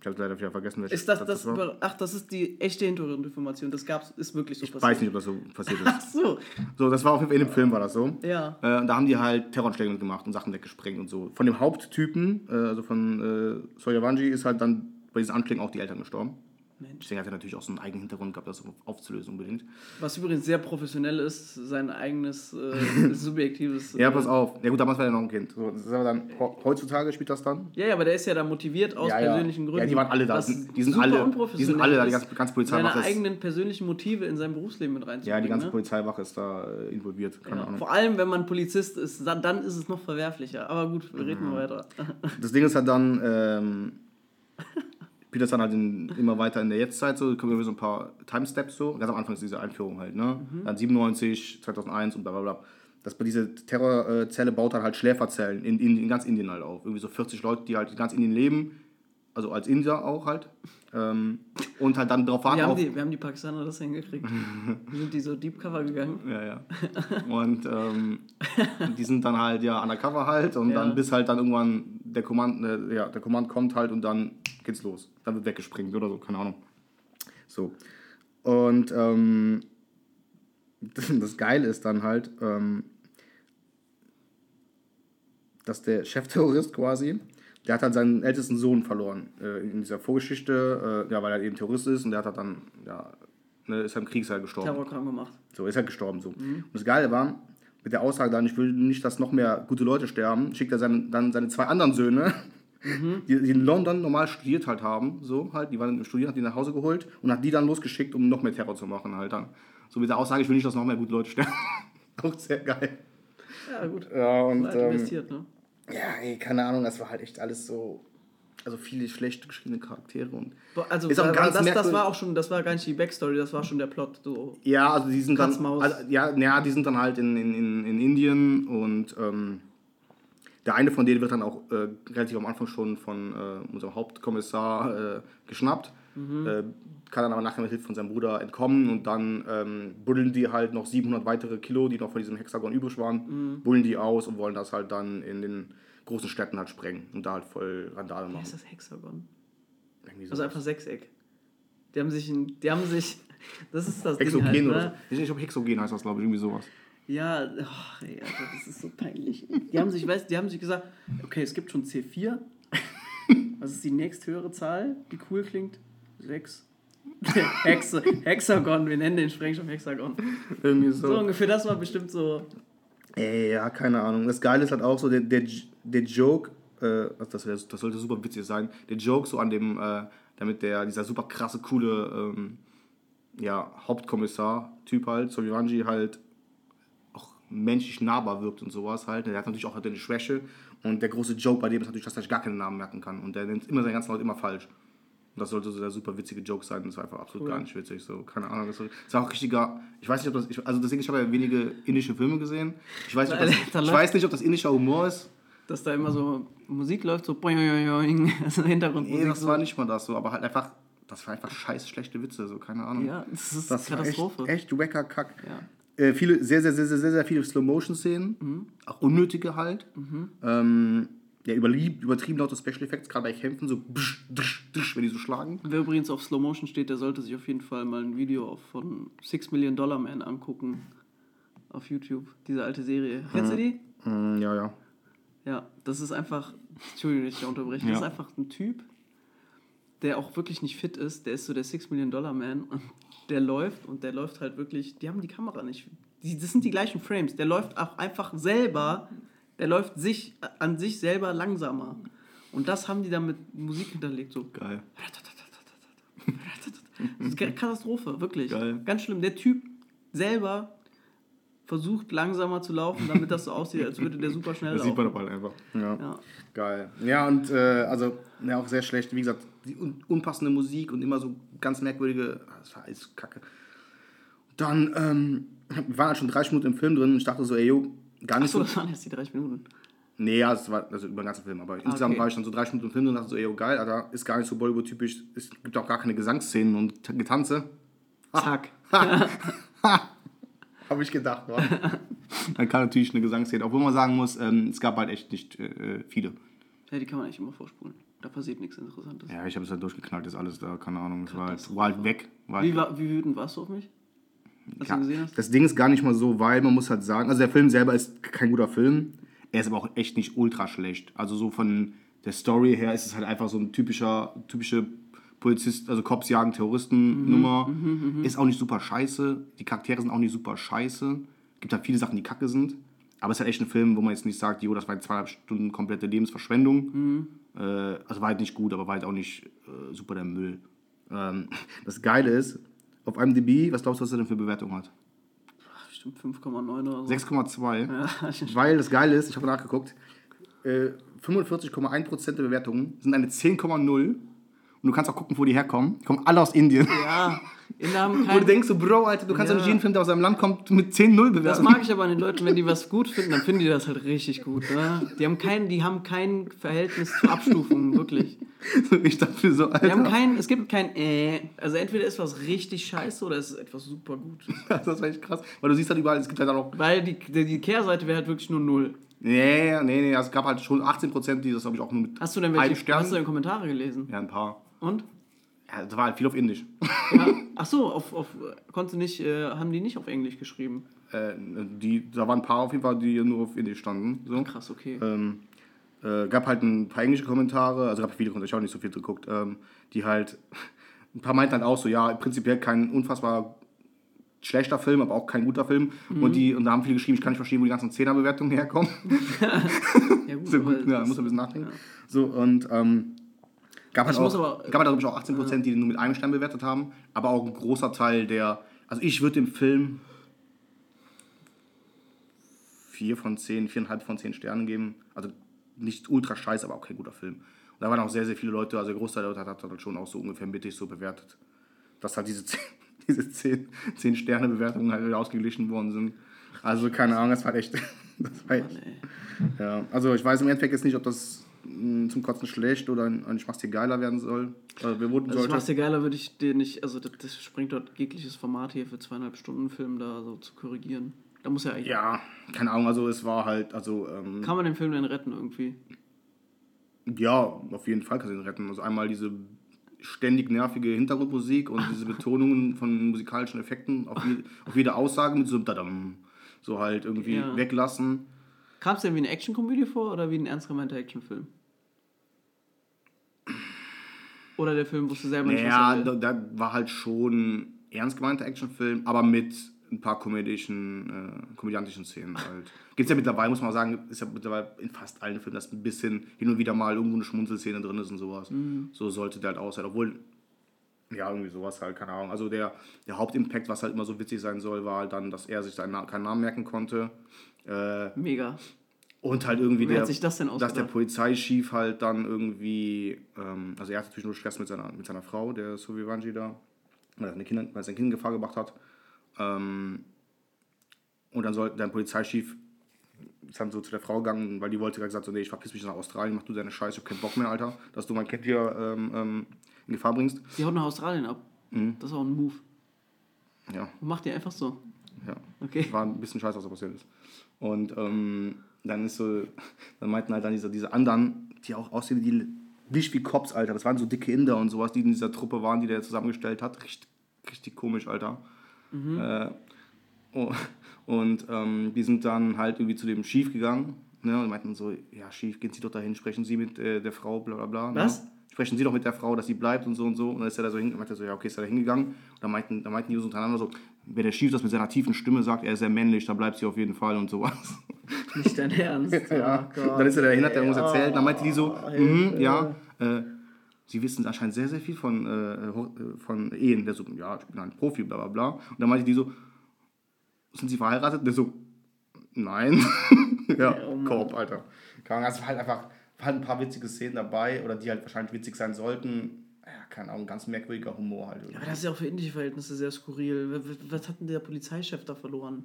S1: ich habe leider wieder vergessen, welche
S2: Ist das,
S1: Stadt
S2: das,
S1: war.
S2: über- ach, das ist die echte Hintergrundinformation. Das gab's, ist wirklich so
S1: Ich weiß nicht, ob das so passiert ist.
S2: Ach so.
S1: So, das war auf jeden Fall in dem Film war das so.
S2: Ja.
S1: Äh, und da haben die halt Terroranschläge gemacht und Sachen weggesprengt und so. Von dem Haupttypen, äh, also von äh, Soyavanji, ist halt dann bei diesen Anschlägen auch die Eltern gestorben.
S2: Mensch.
S1: Deswegen hat er natürlich auch so einen eigenen Hintergrund gehabt, das aufzulösen unbedingt.
S2: Was übrigens sehr professionell ist, sein eigenes äh, subjektives.
S1: Ja,
S2: äh,
S1: pass auf. Ja gut, damals war er noch ein Kind. So, das ist aber dann, he- heutzutage spielt das dann.
S2: Ja, ja, aber der ist ja da motiviert aus
S1: Ja, ja.
S2: persönlichen Gründen.
S1: Ja, die waren alle da. Die sind
S2: super
S1: alle- die sind alle da, die ganze- ganze Polizei
S2: Seine eigenen persönlichen Motive in sein Berufsleben mit reinzubringen.
S1: Ja, die ganze
S2: ne?
S1: Polizeiwache ist da äh, involviert. Keine
S2: Ja,
S1: Ahnung.
S2: vor allem, wenn man Polizist ist, dann, dann ist es noch verwerflicher. Aber gut, wir reden mal weiter.
S1: Das Ding ist halt dann, ähm, spielt das dann halt in, immer weiter in der Jetztzeit so, kommen wir so ein paar Timesteps so. Ganz am Anfang ist diese Einführung halt, ne? Dann 97, 2001 und bla bla bla. Das diese Terrorzelle baut dann halt Schläferzellen in, in, in ganz Indien halt auf. Irgendwie so 40 Leute, die halt in ganz Indien leben, also als Indier auch halt. Ähm, und halt dann darauf warten
S2: Wir haben, die, wir haben die Pakistaner das hingekriegt. sind die so Deep Cover gegangen?
S1: Ja, ja. Und ähm, die sind dann halt ja undercover halt und
S2: Ja.
S1: dann bis halt dann irgendwann der Command, äh, ja, der Command kommt halt und dann geht's los. Dann wird weggesprengt oder so, keine Ahnung. So. Und ähm, das Geile ist dann halt, ähm, dass der Chefterrorist quasi, der hat halt seinen ältesten Sohn verloren äh, in dieser Vorgeschichte, äh, ja, weil er eben Terrorist ist und der hat halt dann, ja, ne, ist halt im Kriegsheil gestorben.
S2: Terrorkram gemacht.
S1: So, ist halt gestorben so. Und das Geile war, mit der Aussage dann, ich will nicht, dass noch mehr gute Leute sterben, schickt er seine, dann seine zwei anderen Söhne, die, die in London normal studiert halt haben, so halt, die waren im Studieren, hat die nach Hause geholt und hat die dann losgeschickt, um noch mehr Terror zu machen halt dann. So mit der Aussage, ich will nicht, dass noch mehr gute Leute sterben. Auch sehr geil.
S2: Ja, gut.
S1: Ja, und
S2: Halt
S1: ähm,
S2: investiert, ne?
S1: ja, ey, keine Ahnung, das war halt echt alles so, also viele schlecht geschriebene Charaktere und
S2: Also,
S1: Ist auch
S2: äh,
S1: ganz
S2: das, das war auch schon, das war gar nicht die Backstory, das war schon der Plot. So.
S1: Ja, also die sind dann, also, ja, ja, die sind dann halt in, in, in, in Indien und ähm, der eine von denen wird dann auch äh, relativ am Anfang schon von äh, unserem Hauptkommissar äh, geschnappt, äh, kann dann aber nachher mit Hilfe von seinem Bruder entkommen und dann ähm, buddeln die halt noch 700 weitere Kilo, die noch von diesem Hexagon übrig waren, bullen die aus und wollen das halt dann in den großen Städten halt sprengen und da halt voll Randale
S2: Wie
S1: machen.
S2: heißt das Hexagon?
S1: Irgendwie
S2: Also einfach Sechseck. Die haben sich, ein, die haben sich, das ist das Ding
S1: Hexogen
S2: halt,
S1: oder so.
S2: ne?
S1: Ich weiß nicht, ob Hexogen heißt das, glaube ich, irgendwie sowas.
S2: Ja, ach, ey, Alter, das ist so peinlich. Die haben sich, weißt, die haben sich gesagt, okay, es gibt schon C4. Was ist die nächsthöhere Zahl, die cool klingt? 6. Hex Hexagon, wir nennen den Sprengstoff Hexagon.
S1: Irgendwie
S2: So ungefähr, das war bestimmt so.
S1: Ey, ja, keine Ahnung. Das Geile ist halt auch so, der, der, der Joke, äh, das, wär- das sollte super witzig sein, der Joke so an dem, äh, damit der, dieser super krasse, coole, ähm, ja, Hauptkommissar-Typ halt, Sovivanji halt menschlich nahbar wirkt und sowas halt. Der hat natürlich auch halt eine Schwäche und der große Joke bei dem ist natürlich, dass er sich gar keinen Namen merken kann und der nennt immer seinen ganzen Leute immer falsch. Und das sollte so der super witzige Joke sein. Das war einfach absolut gar nicht witzig. So, keine Ahnung. Das war- auch richtiger. Ich weiß nicht, ob das. Ich, also deswegen, ich habe ja wenige indische Filme gesehen. Ich weiß nicht, ob das,
S2: Da
S1: ich weiß nicht, ob das indischer Humor ist.
S2: Dass da immer so Musik läuft, so boing, boing, boing, also Hintergrundmusik.
S1: Nee, das war nicht mal das so, aber halt einfach. das war einfach scheiß schlechte Witze, so keine Ahnung.
S2: Ja, das ist
S1: das
S2: Katastrophe.
S1: Echt, echt wacker Kack.
S2: Ja.
S1: Äh, viele, sehr, sehr, sehr, sehr, sehr, sehr viele Slow-Motion-Szenen, auch unnötige halt. Ähm, ja, überlieb, übertrieben laute Special Effects, gerade bei Kämpfen, so bsch, drsch, drsch, wenn die so schlagen.
S2: Wer übrigens auf Slow Motion steht, der sollte sich auf jeden Fall mal ein Video von Six Million Dollar Man angucken. Auf YouTube. Diese alte Serie. Kennst du die?
S1: Mm, ja, ja.
S2: Ja, das ist einfach. Entschuldigung, dass ich da unterbreche. Das
S1: Ja.
S2: ist einfach ein Typ, der auch wirklich nicht fit ist. Der ist so der Six Million Dollar Man. Und der läuft und der läuft halt wirklich. Die haben die Kamera nicht. Die, das sind die gleichen Frames. Der läuft auch einfach selber. Der läuft sich an sich selber langsamer. Und das haben die dann mit Musik hinterlegt. So.
S1: Geil.
S2: Das ist eine Katastrophe, wirklich.
S1: Geil.
S2: Ganz schlimm. Der Typ selber versucht langsamer zu laufen, damit das so aussieht, als würde der super schnell
S1: Das
S2: laufen.
S1: sieht man doch halt einfach. Ja.
S2: Ja.
S1: Geil. Ja, und äh, also, ja, auch sehr schlecht. Wie gesagt, die un unpassende Musik und immer so ganz merkwürdige. ah, Das war alles kacke. Dann, ähm, wir waren halt schon 30 Minuten im Film drin und ich dachte so, ey, yo, gar nicht
S2: Achso,
S1: so.
S2: das waren jetzt die 30 Minuten.
S1: Nee, ja, es war also über den ganzen Film. Aber insgesamt
S2: okay.
S1: war ich dann so 30 Minuten im Film drin und dachte so, ey, yo, geil, Alter, ist gar nicht so Bollywood-typisch. Es gibt auch gar keine Gesangsszenen und Getanze.
S2: Zack.
S1: Habe ich gedacht, wa? Dann kam natürlich eine Gesangsszene. Obwohl man sagen muss, ähm, es gab halt echt nicht äh, viele.
S2: Ja, die kann man eigentlich immer vorspulen. Da passiert nichts Interessantes.
S1: Ja, ich habe es halt durchgeknallt, ist alles da, keine Ahnung. Es war halt, war halt weg. War halt
S2: Wie, war, wie wütend warst du auf mich? Als
S1: Ja,
S2: du gesehen hast?
S1: das Ding ist gar nicht mal so, weil man muss halt sagen, also der Film selber ist kein guter Film. Er ist aber auch echt nicht ultra schlecht. Also so von der Story her ist es halt einfach so ein typischer, typische Polizist, also Cops jagen Terroristen Nummer. Ist auch nicht super scheiße. Die Charaktere sind auch nicht super scheiße. Gibt halt viele Sachen, die kacke sind. Aber es ist halt echt ein Film, wo man jetzt nicht sagt, jo, das war jetzt zweieinhalb Stunden komplette Lebensverschwendung. Äh, also war halt nicht gut, aber war halt auch nicht äh, super der Müll. Ähm, das Geile ist, auf IMDb, was glaubst du, was er denn für Bewertung hat?
S2: Bestimmt 5,9 oder so.
S1: 6,2.
S2: Ja,
S1: Weil das Geile ist, ich habe nachgeguckt, äh, 45,1% der Bewertungen sind eine 10,0. Und du kannst auch gucken, wo die herkommen. Die kommen alle aus Indien.
S2: ja. Haben
S1: Wo du
S2: kein,
S1: denkst, so, Bro, Alter, du kannst
S2: Ja.
S1: doch nicht jeden Film, der aus einem Land kommt, mit 10-0 bewerten.
S2: das mag ich aber an den Leuten, wenn die was gut finden, dann finden die das halt richtig gut. Ne? Die, haben kein, die haben kein Verhältnis zu Abstufungen, wirklich.
S1: ich dachte so, Alter.
S2: Die haben kein, es gibt kein äh. Also entweder ist was richtig scheiße oder es ist etwas super gut.
S1: das war echt krass. Weil du siehst halt überall, es gibt halt auch.
S2: Weil die, die die Kehrseite wäre halt wirklich nur null.
S1: Nee, nee, nee, es gab halt schon 18%, die das, glaube ich, auch nur mit
S2: Hast du denn welche hast du denn Kommentare gelesen?
S1: Ja, ein paar.
S2: Und?
S1: Ja, das war halt viel auf Indisch.
S2: Ja. Ach so, auf, auf konnte nicht, äh, haben die nicht auf Englisch geschrieben.
S1: äh, die, da waren ein paar auf jeden Fall, die nur auf Indisch standen. So.
S2: Krass, okay.
S1: Ähm, äh, gab halt ein paar englische Kommentare, also gab viele Kommentare, ich habe nicht so viel geguckt, ähm, die halt, ein paar meinten halt auch so, ja, prinzipiell kein unfassbar schlechter Film, aber auch kein guter Film.
S2: Mhm.
S1: Und, die, und da haben viele geschrieben, ich kann nicht verstehen, wo die ganzen Zehnerbewertungen herkommen.
S2: ja, gut,
S1: so gut, ja, muss ein bisschen nachdenken. So, und ähm, gab halt
S2: Ich muss
S1: auch,
S2: aber-
S1: gab halt, ich, auch 18%, die den nur mit einem Stern bewertet haben, aber auch ein großer Teil der, also ich würde dem Film vier von zehn, viereinhalb von zehn Sternen geben. Also nicht ultra scheiße, aber auch kein guter Film. Und da waren auch sehr, sehr viele Leute, also der Großteil der Leute hat halt schon auch so ungefähr mittig so bewertet, dass halt diese zehn, diese zehn, zehn Sterne Bewertungen halt wieder ausgeglichen worden sind. Also keine Ahnung, das war echt, das war echt, ja. Also ich weiß im Endeffekt jetzt nicht, ob das zum Kotzen schlecht oder ein, ein Schmachs dir geiler werden soll. Oder bewerten
S2: Also ich
S1: sollte.
S2: mach's dir geiler, würde ich dir nicht, also das, das springt dort jegliches Format hier für zweieinhalb Stunden Film da so zu korrigieren. Da muss ja eigentlich.
S1: Ja, keine Ahnung, also es war halt, also ähm,
S2: Kann man den Film denn retten irgendwie?
S1: Ja, auf jeden Fall kann sie ihn retten. Also einmal diese ständig nervige Hintergrundmusik und diese Betonungen von musikalischen Effekten auf, je, auf jede Aussage mit so Dadam, so halt irgendwie
S2: Ja.
S1: weglassen.
S2: Kam es denn wie eine Actionkomödie vor oder wie ein ernst gemeinter Actionfilm? Oder der Film wusste selber nicht,
S1: Naja,
S2: was er will?
S1: da, da war halt schon ernst gemeinter Actionfilm, aber mit ein paar komödischen, äh, komödiantischen Szenen halt. Gibt es ja mittlerweile, muss man sagen, ist ja mittlerweile in fast allen Filmen, dass ein bisschen hin und wieder mal irgendwo eine Schmunzelszene drin ist und sowas.
S2: Mhm.
S1: So sollte der halt aussehen. Obwohl, ja, irgendwie sowas halt, keine Ahnung. Also der, der Hauptimpact, was halt immer so witzig sein soll, war halt dann, dass er sich seinen keinen Namen merken konnte. Äh,
S2: Mega.
S1: und halt irgendwie
S2: Wer
S1: der,
S2: hat sich das denn
S1: dass der? Polizeichef halt dann irgendwie, ähm, also er hatte natürlich nur Stress mit seiner, mit seiner Frau, der Suvivanji da, weil er, seine Kinder, weil er sein Kind in Gefahr gebracht hat. Ähm, und dann sollte der Polizeichef ist dann so zu der Frau gegangen, weil die wollte gesagt so, nee, ich verpiss mich nach Australien, mach du deine Scheiße, ich hab keinen Bock mehr, Alter, dass du mein Kind hier ähm, ähm, in Gefahr bringst.
S2: Die haut nach Australien ab.
S1: Mhm.
S2: Das ist auch ein Move.
S1: Ja,
S2: macht die einfach so.
S1: ja.
S2: Okay.
S1: War ein bisschen scheiße, was da passiert ist. Und ähm, dann ist so, dann meinten halt dann diese, diese anderen, die auch aussehen wie die, nicht wie Cops, Alter. Das waren so dicke Inder und sowas, die in dieser Truppe waren, die der zusammengestellt hat. Richtig, richtig komisch, Alter. Äh, oh, und ähm, die sind dann halt irgendwie zu dem Chief gegangen. Ne, und meinten so, ja, Chief, gehen Sie doch dahin, sprechen Sie mit äh, der Frau, bla bla bla.
S2: Was?
S1: Ne? Sprechen Sie doch mit der Frau, dass sie bleibt und so und so. Und dann ist er da so hin, meinte so, ja, okay, ist er da hingegangen. Und dann meinten, dann meinten die so untereinander so, wenn der Chief das mit seiner tiefen Stimme sagt, er ist sehr männlich, dann bleibt sie auf jeden Fall und sowas.
S2: Nicht dein Ernst.
S1: Ja,
S2: Oh Gott.
S1: dann ist er dahin, hat er uns erzählt. Und dann meinte die so,
S2: Oh,
S1: mhm, ja, äh, sie wissen anscheinend sehr, sehr viel von, äh, äh, von Ehen. Der so, ja, ich bin ein Profi, bla bla bla. Und dann meinte die so, sind sie verheiratet? Der so, nein. ja,
S2: Oh.
S1: Korb, Alter. Ahnung, es war halt einfach, war halt ein paar witzige Szenen dabei, oder die halt wahrscheinlich witzig sein sollten. Ja, keine Ahnung, ganz merkwürdiger Humor halt.
S2: Aber das ist ja auch für indische Verhältnisse sehr skurril. Was hat denn der Polizeichef da verloren?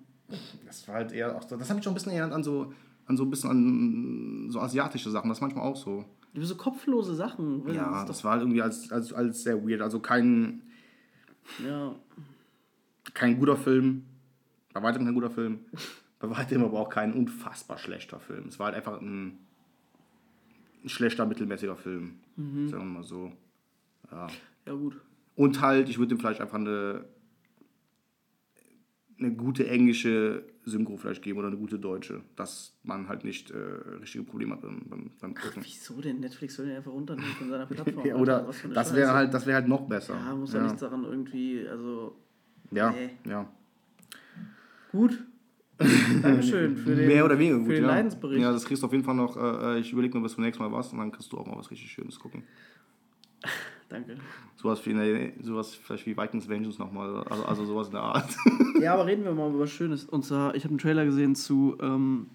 S1: Das war halt eher auch so, das hat mich schon ein bisschen erinnert an so, an so ein bisschen an so asiatische Sachen. Das ist manchmal auch so.
S2: So kopflose Sachen.
S1: Ja,
S2: Das
S1: das war halt irgendwie als, als, als sehr weird. Also kein,
S2: ja.
S1: kein guter Film. Bei weitem kein guter Film. Bei weitem aber auch kein unfassbar schlechter Film. Es war halt einfach ein, ein schlechter, mittelmäßiger Film. Sagen wir mal so. Ja.
S2: ja, gut.
S1: Und halt, ich würde ihm vielleicht einfach eine, eine gute englische Synchro vielleicht geben oder eine gute deutsche, dass man halt nicht äh, richtige Probleme hat beim, beim, beim Gucken.
S2: Wieso denn? Netflix soll den einfach runternehmen von seiner Plattform.
S1: Ja, oder das
S2: Scheiße.
S1: wäre halt, das wäre halt noch besser.
S2: Ja, muss ja,
S1: ja.
S2: nichts daran irgendwie, also.
S1: Ja,
S2: Nee.
S1: ja.
S2: Gut. Dankeschön für den,
S1: Mehr oder weniger gut,
S2: für den
S1: ja.
S2: Leidensbericht.
S1: Ja, das kriegst du auf jeden Fall noch. Äh, ich überlege mir bis zum nächsten Mal was und dann kriegst du auch mal was richtig Schönes gucken.
S2: Danke.
S1: Sowas, wie eine, sowas vielleicht wie Vikings Vengeance nochmal. Also, also sowas in der Art.
S2: Ja, aber reden wir mal über was Schönes. Und zwar, ich habe einen Trailer gesehen zu ähm,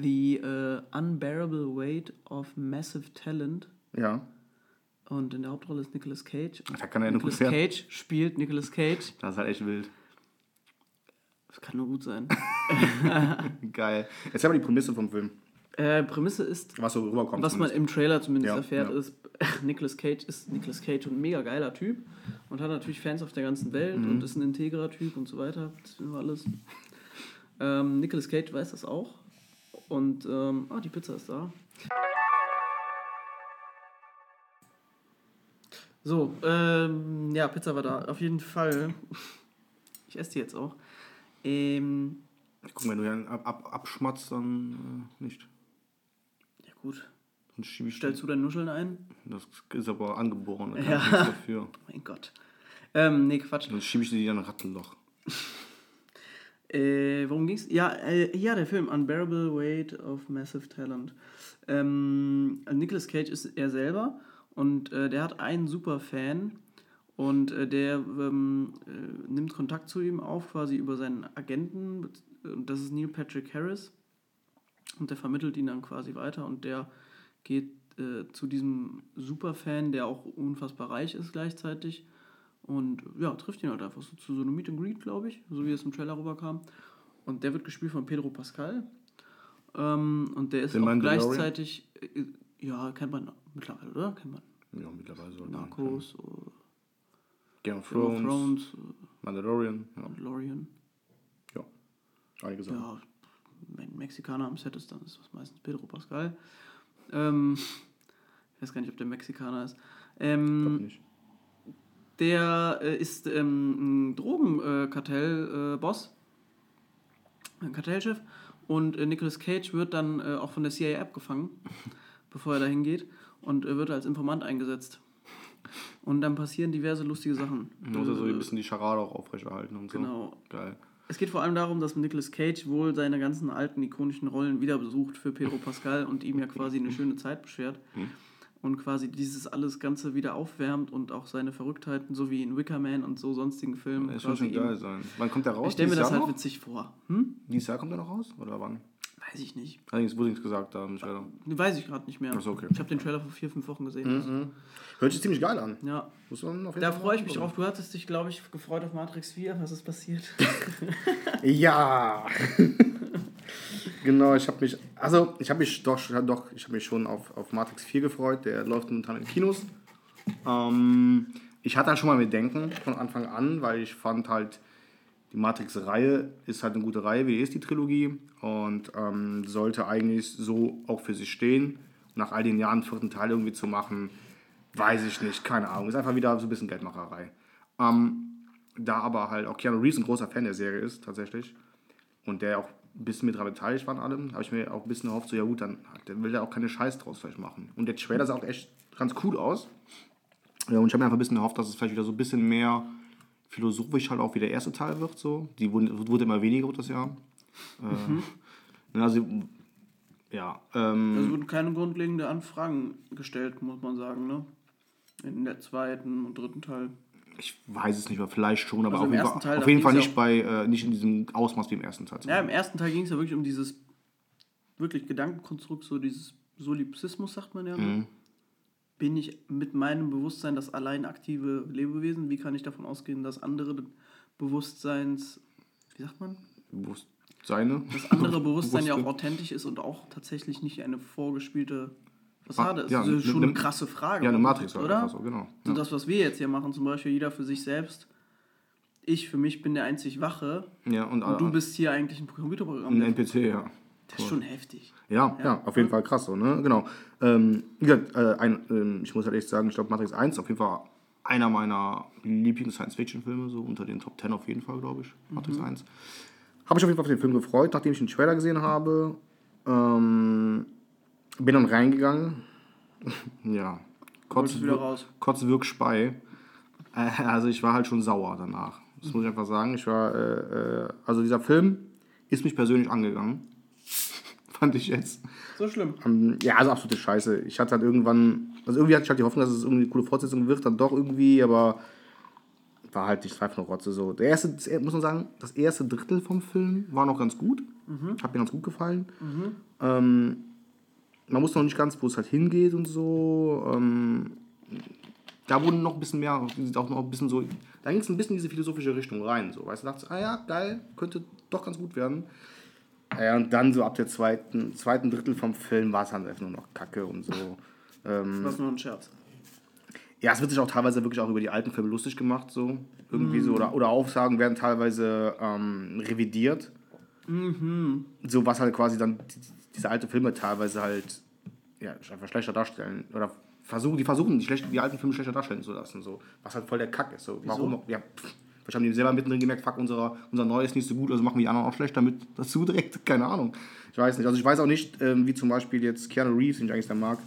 S2: The äh, Unbearable Weight of Massive Talent.
S1: ja.
S2: Und in der Hauptrolle ist Nicolas Cage.
S1: Da kann er
S2: Nicolas. Cage spielt Nicolas Cage.
S1: Das ist halt echt wild.
S2: Das kann nur gut sein.
S1: Geil. Jetzt haben wir die Prämisse vom Film.
S2: äh, Prämisse ist,
S1: Was so rüberkommt.
S2: was man im Trailer zumindest
S1: Ja,
S2: erfährt,
S1: ja.
S2: ist, Nicolas Cage ist Nicolas Cage ein mega geiler Typ und hat natürlich Fans auf der ganzen Welt
S1: Mhm.
S2: und ist ein integrer Typ und so weiter. Das wissen wir alles. Ähm, Nicolas Cage weiß das auch. Und, ähm, ah, die Pizza ist da. So, ähm, ja, Pizza war da. Auf jeden Fall. Ich esse die jetzt auch. Ähm,
S1: Guck, wenn du ja ab, ab, abschmatzt, dann äh, nicht.
S2: ja, gut. Stellst du deine Nuscheln ein?
S1: Das ist aber angeboren. Da kann
S2: Ja.
S1: ich nichts dafür.
S2: Mein Gott. Ähm, nee, Quatsch.
S1: Dann schiebe ich dir in ein Rattenloch.
S2: Äh, worum ging's? Ja, äh, ja, der Film Unbearable Weight of Massive Talent. Ähm, Nicolas Cage ist er selber und äh, der hat einen super Fan und äh, der ähm, äh, nimmt Kontakt zu ihm auf, quasi über seinen Agenten. Und das ist Neil Patrick Harris. Und der vermittelt ihn dann quasi weiter und der geht äh, zu diesem Superfan, der auch unfassbar reich ist gleichzeitig. Und ja, trifft ihn halt einfach so zu so einem Meet and Greet, glaube ich, so wie es im Trailer rüberkam. Und der wird gespielt von Pedro Pascal. Ähm, und der ist
S1: Den
S2: auch gleichzeitig, äh, ja, kennt man mittlerweile, oder? Kennt man.
S1: Ja, mittlerweile.
S2: Narcos, äh,
S1: Game of
S2: Game of
S1: Thrones,
S2: Thrones, äh,
S1: Mandalorian. Ja,
S2: Mandalorian.
S1: ja. einige Sachen.
S2: Ja, wenn ein Mexikaner am Set ist, dann ist das meistens Pedro Pascal. Ähm, ich weiß gar nicht, ob der Mexikaner ist. Ähm,
S1: Glaub nicht.
S2: Der äh, ist ähm, ein Drogenkartell-Boss, ein Kartellchef. Und äh, Nicolas Cage wird dann äh, auch von der CIA abgefangen, bevor er dahin geht. Und äh, wird als Informant eingesetzt. Und dann passieren diverse lustige Sachen.
S1: Da muss er so ein bisschen die Charade auch aufrechterhalten und so.
S2: Genau.
S1: Geil.
S2: Es geht vor allem darum, dass Nicolas Cage wohl seine ganzen alten ikonischen Rollen wieder besucht für Pedro Pascal und ihm ja quasi eine schöne Zeit beschert.
S1: Hm.
S2: Und quasi dieses alles Ganze wieder aufwärmt und auch seine Verrücktheiten, so wie in Wicker Man und so sonstigen Filmen.
S1: Das soll
S2: quasi
S1: schon geil sein. Wann kommt der raus?
S2: Ich stelle mir das halt
S1: noch?
S2: witzig vor. Hm?
S1: Dieses Jahr kommt der noch raus? Oder wann?
S2: Weiß ich nicht.
S1: Allerdings wurde nichts gesagt da im Trailer.
S2: Weiß ich gerade nicht mehr.
S1: Ach so, okay.
S2: Ich habe den Trailer vor vier, fünf Wochen gesehen.
S1: Hört sich ziemlich geil an.
S2: Ja.
S1: Muss man auf jeden
S2: Da freue ich mich drauf. Du hattest dich, glaube ich, gefreut auf Matrix 4. Was ist passiert?
S1: Ja. genau, ich habe mich, also ich habe mich doch, doch ich habe mich schon auf, auf Matrix 4 gefreut. Der läuft momentan in Kinos. Ähm, ich hatte halt schon mal mit Denken von Anfang an, weil ich fand halt, die Matrix-Reihe ist halt eine gute Reihe, wie ist die Trilogie und ähm, sollte eigentlich so auch für sich stehen. Nach all den Jahren einen vierten Teil irgendwie zu machen, weiß ich nicht, keine Ahnung. Ist einfach wieder so ein bisschen Geldmacherei. Ähm, da aber halt auch Keanu Reeves ein großer Fan der Serie ist, tatsächlich, und der auch ein bisschen mit daran beteiligt war an allem, habe ich mir auch ein bisschen erhofft, so ja gut, dann der will er auch keine Scheiß draus vielleicht machen. Und der Trailer sah auch echt ganz cool aus. Ja, und ich habe mir einfach ein bisschen erhofft, dass es vielleicht wieder so ein bisschen mehr philosophisch halt auch wie der erste Teil wird. So. Die wurde, wurde immer weniger das Jahr. Äh, also, ja. Ähm,
S2: Es wurden keine grundlegenden Anfragen gestellt, muss man sagen, ne? In der zweiten und dritten Teil.
S1: ich weiß es nicht mehr, vielleicht schon, aber
S2: Also
S1: auf jeden Fall,
S2: Teil,
S1: auf jeden Fall nicht, bei, äh, nicht in diesem Ausmaß wie im ersten Teil.
S2: Ja, im ersten Teil ging es ja wirklich um dieses wirklich Gedankenkonstrukt, so dieses Solipsismus, sagt man ja. Ne? Bin ich mit meinem Bewusstsein das allein aktive Lebewesen? Wie kann ich davon ausgehen, dass andere Bewusstseins, wie sagt man?
S1: Bewusstseine.
S2: Das andere Bewusstsein ja auch authentisch ist und auch tatsächlich nicht eine vorgespielte Fassade ist.
S1: ja,
S2: das ist
S1: ne-
S2: schon
S1: ne-
S2: eine krasse Frage.
S1: Ja, eine
S2: oder?
S1: Matrix halt
S2: oder?
S1: einfach so, genau. Ja.
S2: das, was wir jetzt hier machen, zum Beispiel jeder für sich selbst. Ich für mich bin der einzig Wache
S1: Ja, und,
S2: und du bist hier eigentlich ein Computerprogramm.
S1: ein NPC, ja.
S2: Das ist schon heftig.
S1: Ja, ja, auf jeden Fall krass so, ne? Genau. Ähm, gesagt, äh, ein, ähm, ich muss halt echt sagen, ich glaube, Matrix 1 auf jeden Fall einer meiner Lieblings-Science-Fiction-Filme, so unter den Top 10 auf jeden Fall, glaube ich. Matrix 1. Habe ich auf jeden Fall auf den Film gefreut, nachdem ich den Trailer gesehen habe. Ähm, bin dann reingegangen. ja.
S2: Wolltest wieder raus.
S1: Kotz. Äh, also ich war halt schon sauer danach. Das muss ich einfach sagen. Ich war, äh, äh, also dieser Film ist mich persönlich angegangen. Fand ich jetzt.
S2: So schlimm.
S1: Ähm, ja, also absolute Scheiße. Ich hatte halt irgendwann, also irgendwie hatte ich halt die Hoffnung, dass es irgendwie eine coole Fortsetzung wird, dann doch irgendwie, aber war halt nicht einfach nur Rotze so. Der erste, das, muss man sagen, das erste Drittel vom Film war noch ganz gut. Hat mir ganz gut gefallen. Ähm, man wusste noch nicht ganz, wo es halt hingeht und so. Ähm, da wurden noch ein bisschen mehr, auch noch ein bisschen so, da ging es ein bisschen in diese philosophische Richtung rein. So, weißt du, dachte, ah ja, geil, könnte doch ganz gut werden. Ja, und dann so ab der zweiten, zweiten Drittel vom Film war es dann einfach nur noch Kacke und so. Ähm,
S2: Das ist nur ein Scherz.
S1: ja, es wird sich auch teilweise wirklich auch über die alten Filme lustig gemacht, so. Irgendwie so. Oder, oder Aufsagen werden teilweise ähm, revidiert. So, was halt quasi dann die, diese alte Filme teilweise halt ja, einfach schlechter darstellen. Oder versuchen, die versuchen, die, schlecht, die alten Filme schlechter darstellen zu lassen. So. Was halt voll der Kack ist. So. Warum? Ja, pff, vielleicht haben die selber mittendrin gemerkt, fuck, unser, unser Neues ist nicht so gut, also machen wir die anderen auch schlechter mit dazu direkt. Keine Ahnung. Ich weiß nicht. Also ich weiß auch nicht, ähm, wie zum Beispiel jetzt Keanu Reeves, den ich eigentlich sehr mag,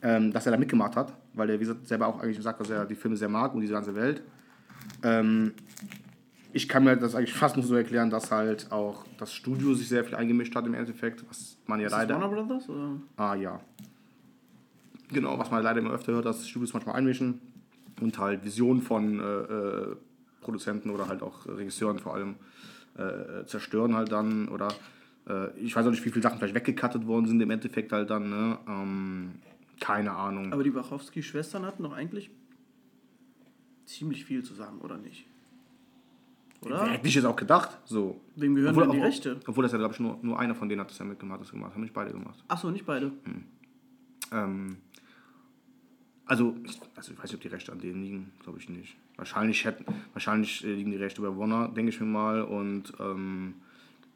S1: ähm, dass er da mitgemacht hat, weil er, wie gesagt, selber auch eigentlich sagt, dass er die Filme sehr mag und diese ganze Welt. Ähm, ich kann mir das eigentlich fast nur so erklären, dass halt auch das Studio sich sehr viel eingemischt hat im Endeffekt, was man ja
S2: Ist das
S1: leider.
S2: Warner Brothers? Oder?
S1: Ah ja. Genau, was man leider immer öfter hört, dass Studios manchmal einmischen und halt Visionen von äh, äh, Produzenten oder halt auch Regisseuren vor allem äh, zerstören halt dann oder äh, ich weiß auch nicht, wie viele Sachen vielleicht weggekattet worden sind im Endeffekt halt dann, ne? Ähm, keine Ahnung.
S2: Aber die Wachowski-Schwestern hatten doch eigentlich ziemlich viel zu sagen, oder nicht? Oder?
S1: Hätte ich jetzt auch gedacht, so.
S2: Wem gehören
S1: obwohl,
S2: denn die
S1: obwohl-
S2: Rechte?
S1: Obwohl das ja, glaube ich, nur, nur einer von denen hat das ja mitgemacht, das gemacht, haben nicht beide gemacht.
S2: Achso, nicht beide.
S1: Ähm, also, ich, also ich weiß nicht, ob die Rechte an denen liegen, glaube ich nicht. Wahrscheinlich, hätten, wahrscheinlich äh, liegen die Rechte bei Warner, denke ich mir mal. Und ähm,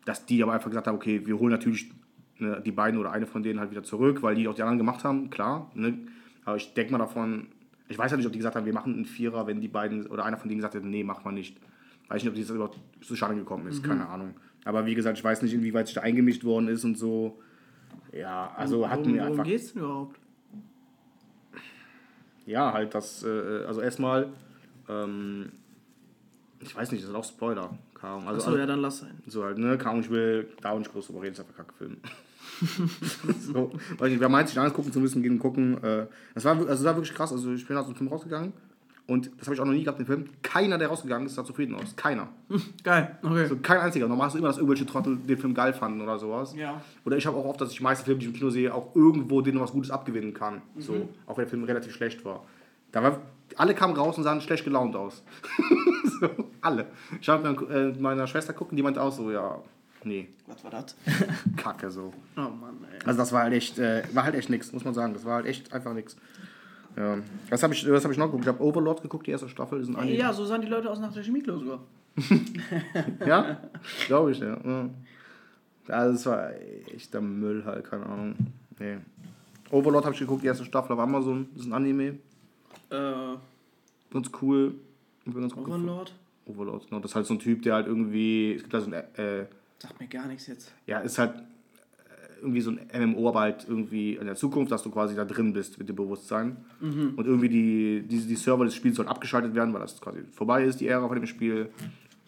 S1: dass die aber einfach gesagt haben, okay, wir holen natürlich ne, die beiden oder eine von denen halt wieder zurück, weil die auch die anderen gemacht haben, klar. Ne? Aber ich denke mal davon, ich weiß ja nicht, ob die gesagt haben, wir machen einen Vierer, wenn die beiden oder einer von denen gesagt hätte, nee, machen wir nicht. Weiß nicht, ob das überhaupt zustande gekommen ist, keine Ahnung. Aber wie gesagt, ich weiß nicht, inwieweit sich da eingemischt worden ist und so. Ja, also hatten
S2: worum,
S1: wir
S2: worum
S1: einfach.
S2: geht's denn überhaupt?
S1: Ja, halt das, äh, also erstmal, ähm, ich weiß nicht, das ist auch Spoiler. Ahnung. Also,
S2: Achso, ja, dann lass sein.
S1: so halt, ne, Ahnung, ich will da auch nicht groß drüber reden, ist einfach Kackfilm. so, weiß nicht, wer meint, sich alles gucken zu müssen, gehen gucken. Äh, das, war, also das war wirklich krass, also ich bin aus dem Film rausgegangen und das habe ich auch noch nie gehabt, den Film. Keiner, der rausgegangen ist, sah zufrieden aus. Keiner.
S2: Geil, okay.
S1: Also kein einziger. Normal hast du immer, dass irgendwelche Trottel den Film geil fanden oder sowas.
S2: Ja.
S1: Oder ich habe auch oft, dass ich die meisten Filme, die ich im Kino sehe, auch irgendwo denen was Gutes abgewinnen kann.
S2: Mhm.
S1: So, auch wenn der Film relativ schlecht war. Da war alle kamen raus und sahen schlecht gelaunt aus. so, alle. Ich habe mit äh, meiner Schwester gucken, die meinte auch so, ja, nee,
S2: Was war das?
S1: Kacke so.
S2: Oh Mann, ey.
S1: Also das war halt echt, äh, war halt echt nix, muss man sagen. Das war halt echt einfach nix. Ja. Was habe ich, was hab ich noch geguckt? Ich habe Overlord geguckt, die erste Staffel. Ist ein Anime.
S2: Ja, so sahen die Leute aus nach der Chemieklausur.
S1: Ja, glaube ich, ja. ja. Ja, das war echter Müll halt, keine Ahnung. Nee. Overlord habe ich geguckt, die erste Staffel auf Amazon. Das ist ein Anime.
S2: Äh,
S1: Ganz cool. Ganz.
S2: Overlord?
S1: Overlord, genau. Das ist halt so ein Typ, der halt irgendwie. Es gibt da so ein. Äh,
S2: Sagt mir gar nichts jetzt.
S1: ja, ist halt äh, irgendwie so ein MMO, aber halt irgendwie in der Zukunft, dass du quasi da drin bist mit dem Bewusstsein. Und irgendwie die, die, die Server des Spiels sollen abgeschaltet werden, weil das quasi vorbei ist, die Ära von dem Spiel.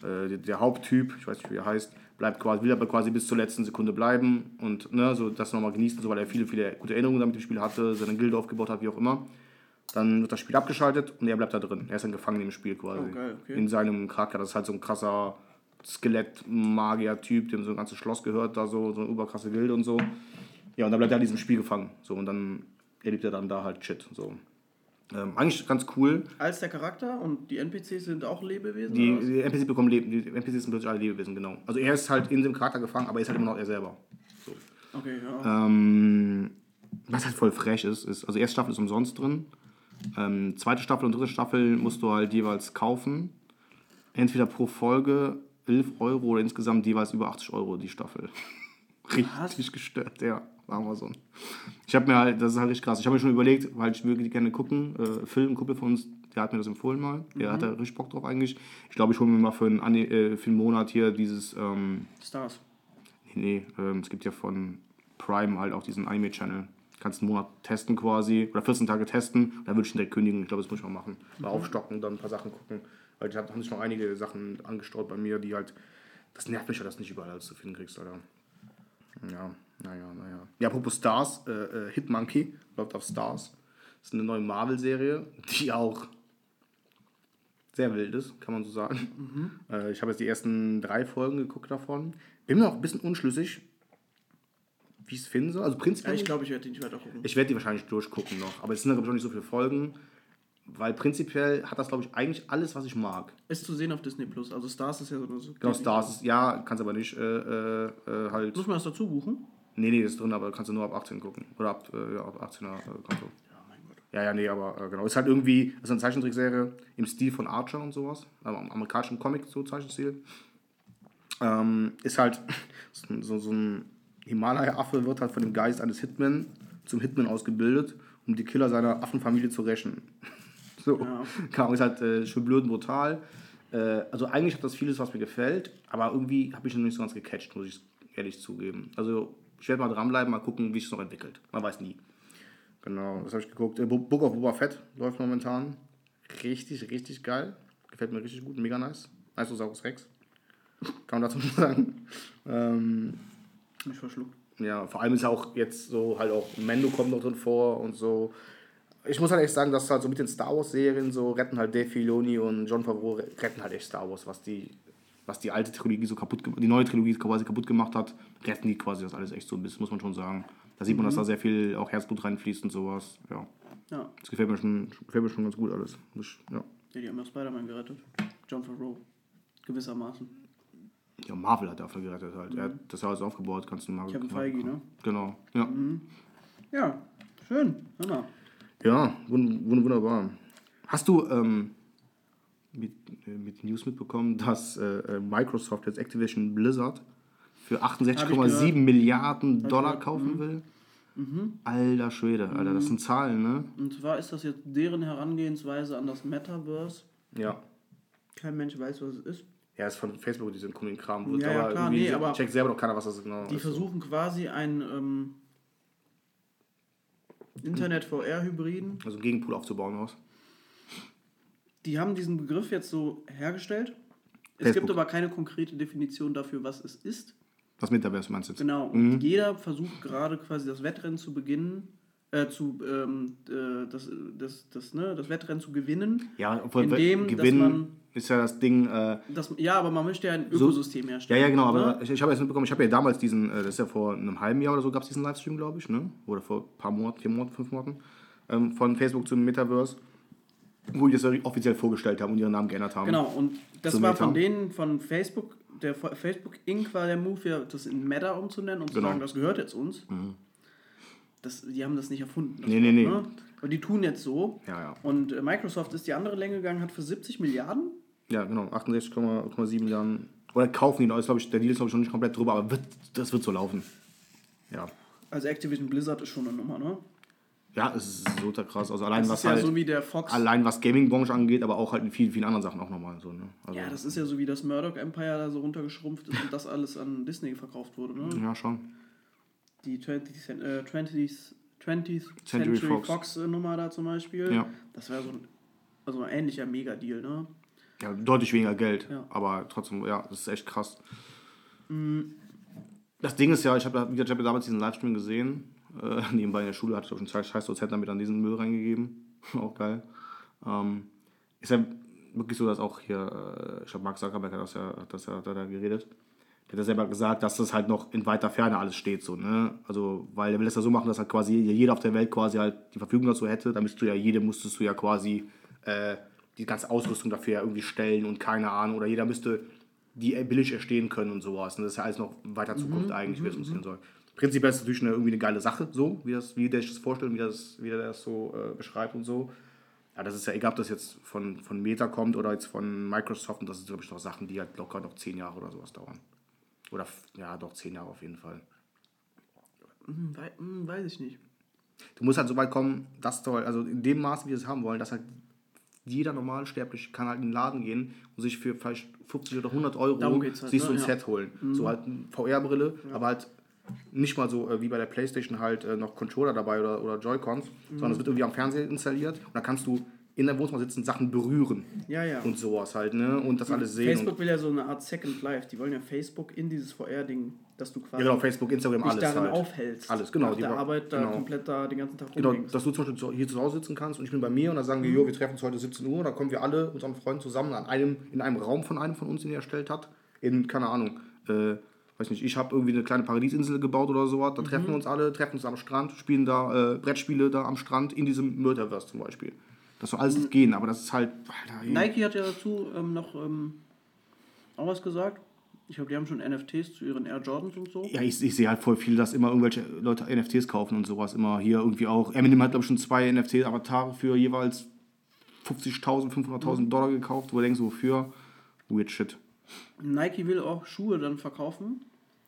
S1: Äh, der, der Haupttyp, ich weiß nicht, wie er heißt, bleibt quasi, will aber quasi bis zur letzten Sekunde bleiben und ne, so das nochmal genießen, so, weil er viele, viele gute Erinnerungen damit dem Spiel hatte, seine Gilde aufgebaut hat, wie auch immer. Dann wird das Spiel abgeschaltet und er bleibt da drin. Er ist dann gefangen im Spiel quasi.
S2: Oh, geil, okay.
S1: In seinem Charakter. Das ist halt so ein krasser Skelett-Magier-Typ, dem so ein ganzes Schloss gehört, da so, so eine überkrasse Gilde und so. Ja, und dann bleibt er in diesem Spiel gefangen. So, und dann erlebt er dann da halt Shit. So. Ähm, eigentlich ganz cool.
S2: Als der Charakter und die NPCs sind auch Lebewesen?
S1: Die, die NPCs bekommen Leben, die NPCs sind plötzlich alle Lebewesen, genau. Also er ist halt in dem Charakter gefangen, aber er ist halt immer noch er selber. So.
S2: Okay, ja.
S1: Ähm, was halt voll frech ist, ist, also erste Staffel ist umsonst drin. Ähm, zweite Staffel und dritte Staffel musst du halt jeweils kaufen. Entweder pro Folge 11 Euro oder insgesamt jeweils über 80 Euro die Staffel. richtig gestört, ja. War Amazon. Ich habe mir halt, das ist halt richtig krass. Ich habe mir schon überlegt, weil ich würde gerne gucken. Äh, ein Kumpel von uns, der hat mir das empfohlen mal. Der hat da richtig Bock drauf eigentlich. Ich glaube, ich hole mir mal für einen, äh, für einen Monat hier dieses. Ähm,
S2: Stars.
S1: Nee, nee ähm, es gibt ja von Prime halt auch diesen Anime-Channel. Kannst einen Monat testen quasi, oder 14 Tage testen, dann würde ich ihn direkt kündigen. Ich glaube, das muss ich mal machen. Mal aufstocken, dann ein paar Sachen gucken. Weil da haben sich noch einige Sachen angestaut bei mir, die halt. Das nervt mich ja, dass du nicht überall alles zu finden kriegst, Alter. Ja, naja, naja. Ja, apropos Stars, äh, äh, Hitmonkey läuft auf Stars. Das ist eine neue Marvel-Serie, die auch sehr wild ist, kann man so sagen. Äh, ich habe jetzt die ersten drei Folgen geguckt davon. Bin mir auch ein bisschen unschlüssig, wie ich es finde. Also
S2: Ja,
S1: prinzipiell.
S2: ich glaube, ich werde die nicht weiter gucken.
S1: Ich werde die wahrscheinlich durchgucken noch. Aber es sind, glaube ich, auch nicht so viele Folgen. Weil prinzipiell hat das, glaube ich, eigentlich alles, was ich mag.
S2: Ist zu sehen auf Disney Plus. Also Stars ist ja so. so
S1: Genau, Stars ist, ja, kannst aber nicht äh, äh, äh, halt.
S2: Muss man das dazu buchen?
S1: Nee, nee, das ist drin, aber kannst du nur ab 18 gucken. Oder ab, äh, ja, ab 18er äh, Konto.
S2: Ja, mein Gott.
S1: Ja, ja, nee, aber äh, genau. Ist halt irgendwie, ist eine Zeichentrickserie im Stil von Archer und sowas. Also am amerikanischen Comic, so Zeichenstil. Ähm, ist halt so, so, so ein Himalaya-Affe wird halt von dem Geist eines Hitman zum Hitman ausgebildet, um die Killer seiner Affenfamilie zu rächen. So,
S2: Ja.
S1: Ahnung, ist halt äh, schön blöd und brutal. Äh, also eigentlich hat das vieles, was mir gefällt, aber irgendwie habe ich noch nicht so ganz gecatcht, muss ich ehrlich zugeben. Also ich werde mal dranbleiben, mal gucken, wie sich das noch entwickelt. Man weiß nie. Genau, das habe ich geguckt. Äh, Bo- Book of Boba Fett läuft momentan. Richtig, richtig geil. Gefällt mir richtig gut, mega nice. Nice Rex. Kann man dazu nur sagen. Ähm,
S2: Mich verschluckt.
S1: ja, vor allem ist auch jetzt so halt auch Mendo kommt noch drin vor und so. Ich muss halt echt sagen, dass halt so mit den Star Wars Serien so retten halt Dave Filoni und John Favreau retten halt echt Star Wars, was die was die alte Trilogie so kaputt gemacht, die neue Trilogie quasi kaputt gemacht hat, retten die quasi das alles echt so ein bisschen, muss man schon sagen. Da sieht man, dass da sehr viel auch Herzblut reinfließt und sowas. Ja,
S2: Ja.
S1: das gefällt mir schon, gefällt mir schon ganz gut alles. Das, ja.
S2: ja, die haben ja Spider-Man gerettet. John Favreau. Gewissermaßen.
S1: Ja, Marvel hat dafür gerettet halt. Er hat das ja alles aufgebaut, kannst du Marvel.
S2: Kevin Feige, ne?
S1: Genau, ja.
S2: Ja, schön. Hammer.
S1: Ja, wund wund wunderbar. Hast du ähm, mit, äh, mit News mitbekommen, dass äh, äh, Microsoft jetzt Activision Blizzard für
S2: Hab ich
S1: 68,7
S2: gehört.
S1: Milliarden Dollar kaufen will? Alter Schwede, Alter, das sind Zahlen, ne?
S2: Und zwar ist das jetzt deren Herangehensweise an das Metaverse.
S1: Ja.
S2: Kein Mensch weiß, was es ist.
S1: Ja, ist von Facebook diesen komischen Kram. Wird
S2: Ja, ja,
S1: aber
S2: klar, nee, aber-
S1: checkt selber noch keiner, was das genau
S2: Die
S1: ist.
S2: versuchen quasi ein ähm, Internet-VR-Hybriden.
S1: Also einen Gegenpool aufzubauen aus.
S2: Die haben diesen Begriff jetzt so hergestellt. Es
S1: Facebook.
S2: gibt aber keine konkrete Definition dafür, was es ist.
S1: Was Metaverse meinst du jetzt?
S2: Genau. Und jeder versucht gerade quasi das Wettrennen zu beginnen, äh, zu ähm, äh, das, das, das, ne, das Wettrennen zu gewinnen.
S1: Ja, obwohl
S2: Indem, dass
S1: Gewinnen
S2: man-
S1: ist ja das Ding. Äh,
S2: Das, ja, aber man möchte ja ein
S1: So-
S2: Ökosystem
S1: Ja,
S2: herstellen.
S1: ja, genau, aber
S2: ne?
S1: ich, ich habe jetzt mitbekommen, ich habe ja damals diesen, äh, das ist ja vor einem halben Jahr oder so, gab es diesen Livestream, glaube ich, ne? Oder vor ein paar Monaten, vier Monaten, fünf Monaten, ähm, von Facebook zum Metaverse, wo die das ja offiziell vorgestellt haben und ihren Namen geändert haben.
S2: Genau, und das war
S1: Meta.
S2: von denen, von Facebook, der Fa- Facebook Inc. war der Move, ja, das in Meta umzunennen und zu
S1: Genau.
S2: sagen, das gehört jetzt uns. Das, die haben das nicht erfunden. Das
S1: Nee, nee, nee.
S2: Ne? Aber die tun jetzt so.
S1: Ja, ja.
S2: Und äh, Microsoft ist die andere Länge gegangen, hat für 70 Milliarden.
S1: Ja, genau, 68,7 Milliarden. Oder kaufen die ist, glaub ich, der Deal ist glaube ich noch nicht komplett drüber, aber wird, das wird so laufen. Ja.
S2: Also Activision Blizzard ist schon eine Nummer, ne?
S1: Ja, es ist so krass. Also allein
S2: Das
S1: was
S2: ist ja
S1: halt,
S2: so wie der Fox.
S1: allein was Gaming-Branche angeht, aber auch halt in vielen, vielen anderen Sachen auch nochmal so, ne? Also,
S2: Ja, das ist ja so wie das Murdoch Empire da so runtergeschrumpft ist und das alles an Disney verkauft wurde, ne?
S1: ja, schon.
S2: Die 20th, cent- äh, 20th, 20th
S1: Century
S2: Century,
S1: Fox.
S2: Fox, äh, Nummer da zum Beispiel.
S1: Ja.
S2: Das wäre so ein, also ein ähnlicher Mega-Deal, ne?
S1: Ja, deutlich weniger Geld,
S2: Ja.
S1: aber trotzdem, ja, das ist echt krass. Das Ding ist ja, ich habe hab damals diesen Livestream gesehen, äh, nebenbei in der Schule hatte ich auch schon zwei scheiß Dozenten mit an diesen Müll reingegeben, auch geil. Ähm, ist ja wirklich so, dass auch hier, äh, ich glaube Mark Zuckerberg hat das ja, hat das ja hat da geredet, der hat ja selber gesagt, dass das halt noch in weiter Ferne alles steht, so, ne? Also, weil er will das ja so machen, dass halt quasi jeder auf der Welt quasi halt die Verfügung dazu hätte, da müsstest du ja, jede musstest du ja quasi äh, die ganze Ausrüstung dafür ja irgendwie stellen und keine Ahnung, oder jeder müsste die billig erstehen können und sowas. Und das ist ja alles noch weiter Zukunft eigentlich, wie das funktionieren soll. Prinzipiell ist es natürlich eine, irgendwie eine geile Sache, so, wie, das, wie der sich das vorstellt, wie, das, wie der das so äh, beschreibt und so. Ja, das ist ja egal, ob das jetzt von, von Meta kommt oder jetzt von Microsoft. Und das sind, glaube ich, noch Sachen, die halt locker noch zehn Jahre oder sowas dauern. Oder, ja, doch zehn Jahre auf jeden Fall.
S2: Hm, hm, weiß ich nicht.
S1: Du musst halt so weit kommen, dass du halt, also in dem Maße, wie wir es haben wollen, dass halt jeder Normalsterbliche kann halt in den Laden gehen und sich für vielleicht 50 oder 100 Euro
S2: halt,
S1: sich so
S2: ne?
S1: ein
S2: Ja.
S1: Set holen. So halt eine VR-Brille, aber halt nicht mal so äh, wie bei der Playstation halt äh, noch Controller dabei oder, oder Joy-Cons, sondern es wird irgendwie am Fernseher installiert und da kannst du in deinem Wohnzimmer sitzen, Sachen berühren
S2: Ja, ja.
S1: und sowas halt, ne? Und das alles sehen.
S2: Facebook will ja so eine Art Second Life. Die wollen ja Facebook in dieses VR-Ding, dass du quasi
S1: ja, genau, Facebook, Instagram,
S2: dich
S1: alles
S2: darin
S1: halt.
S2: aufhältst.
S1: Alles, genau.
S2: Nach
S1: die
S2: der Arbeit da
S1: genau.
S2: komplett da den ganzen Tag
S1: Genau,
S2: rumhängst.
S1: dass du zum Beispiel hier zu Hause sitzen kannst und ich bin bei mir und dann sagen wir, jo, wir treffen uns heute 17 Uhr, dann kommen wir alle mit unseren Freunden zusammen an einem, in einem Raum von einem von uns, den er erstellt hat, in, keine Ahnung, äh, weiß nicht, ich habe irgendwie eine kleine Paradiesinsel gebaut oder sowas, da treffen wir uns alle, treffen uns am Strand, spielen da äh, Brettspiele da am Strand in diesem Murderverse zum Beispiel. Das soll alles gehen, aber das ist halt, Alter,
S2: Nike hat ja dazu ähm, noch ähm, auch was gesagt. Ich glaube, die haben schon NFTs zu ihren Air Jordans und so.
S1: Ja, ich, ich sehe halt voll viel, dass immer irgendwelche Leute NFTs kaufen und sowas. Immer hier irgendwie auch. Eminem hat, glaube ich, schon zwei NFT-Avatare für jeweils 50.000, 500.000 Dollar gekauft. Wo du denkst, wofür? Weird shit.
S2: Nike will auch Schuhe dann verkaufen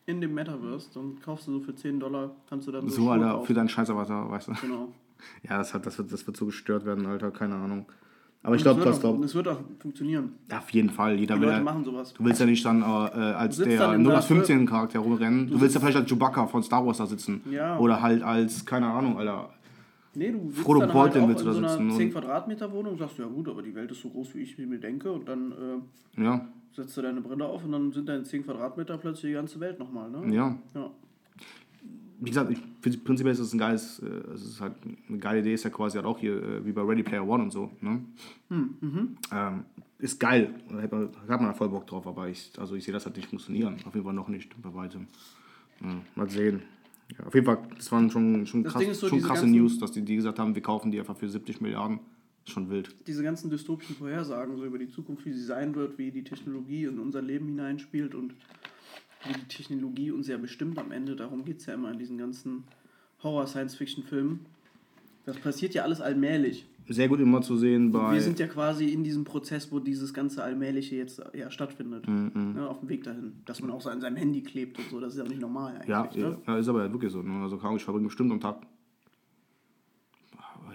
S2: in dem Metaverse. Dann kaufst du so für 10 Dollar, kannst du dann so,
S1: So,
S2: Schuhe
S1: Alter,
S2: kaufen.
S1: für deinen Scheiß-Avatar, weißt du.
S2: Genau.
S1: Ja, das, hat, das, wird, das wird so gestört werden, Alter, keine Ahnung. Aber ich glaube, das
S2: auch-
S1: glaub,
S2: Es wird auch funktionieren.
S1: ja, auf jeden Fall. Jeder
S2: Die
S1: will
S2: Leute
S1: ja,
S2: machen sowas.
S1: Du willst ja nicht dann äh, äh, als
S2: Du
S1: der
S2: dann im
S1: 015 Charakter rumrennen. Du, willst ja vielleicht als Chewbacca von Star Wars da sitzen.
S2: Ja.
S1: Oder halt als, keine Ahnung, Alter.
S2: Nee, du sitzt
S1: Frodo
S2: dann halt auch
S1: willst
S2: in
S1: du
S2: so
S1: da
S2: einer
S1: sitzen
S2: 10
S1: und-
S2: Quadratmeter Wohnung und sagst, ja gut, aber die Welt ist so groß, wie ich mir denke. Und dann äh,
S1: Ja,
S2: setzt du deine Brille auf und dann sind da in 10 Quadratmeter plötzlich die ganze Welt nochmal. Ne?
S1: ja.
S2: ja.
S1: Wie gesagt, ich finde prinzipiell ist es ein geiles, äh, es ist halt eine geile Idee, ist ja quasi halt auch hier äh, wie bei Ready Player One und so. Ne? Ähm, ist geil, da hat man, hat man voll Bock drauf, aber ich, also ich sehe das halt nicht funktionieren. Auf jeden Fall noch nicht, bei weitem. Ja, mal sehen. Ja, auf jeden Fall, das waren schon, schon,
S2: Das
S1: krass,
S2: so,
S1: schon krasse News, dass die, die gesagt haben, wir kaufen die einfach für 70 Milliarden. Ist schon wild.
S2: Diese ganzen dystopischen Vorhersagen so über die Zukunft, wie sie sein wird, wie die Technologie in unser Leben hineinspielt und wie die Technologie uns ja bestimmt am Ende. Darum geht es ja immer in diesen ganzen Horror-Science-Fiction-Filmen. Das passiert ja alles allmählich.
S1: Sehr gut immer zu sehen bei.
S2: Wir sind ja quasi in diesem Prozess, wo dieses ganze Allmähliche jetzt ja, stattfindet.
S1: Mhm,
S2: Ne, auf dem Weg dahin. Dass man auch so an seinem Handy klebt und so, das ist ja auch nicht normal eigentlich.
S1: ja,
S2: ne?
S1: ja, ist aber ja wirklich so. Ne? Also, ich verbringe bestimmt am Tag,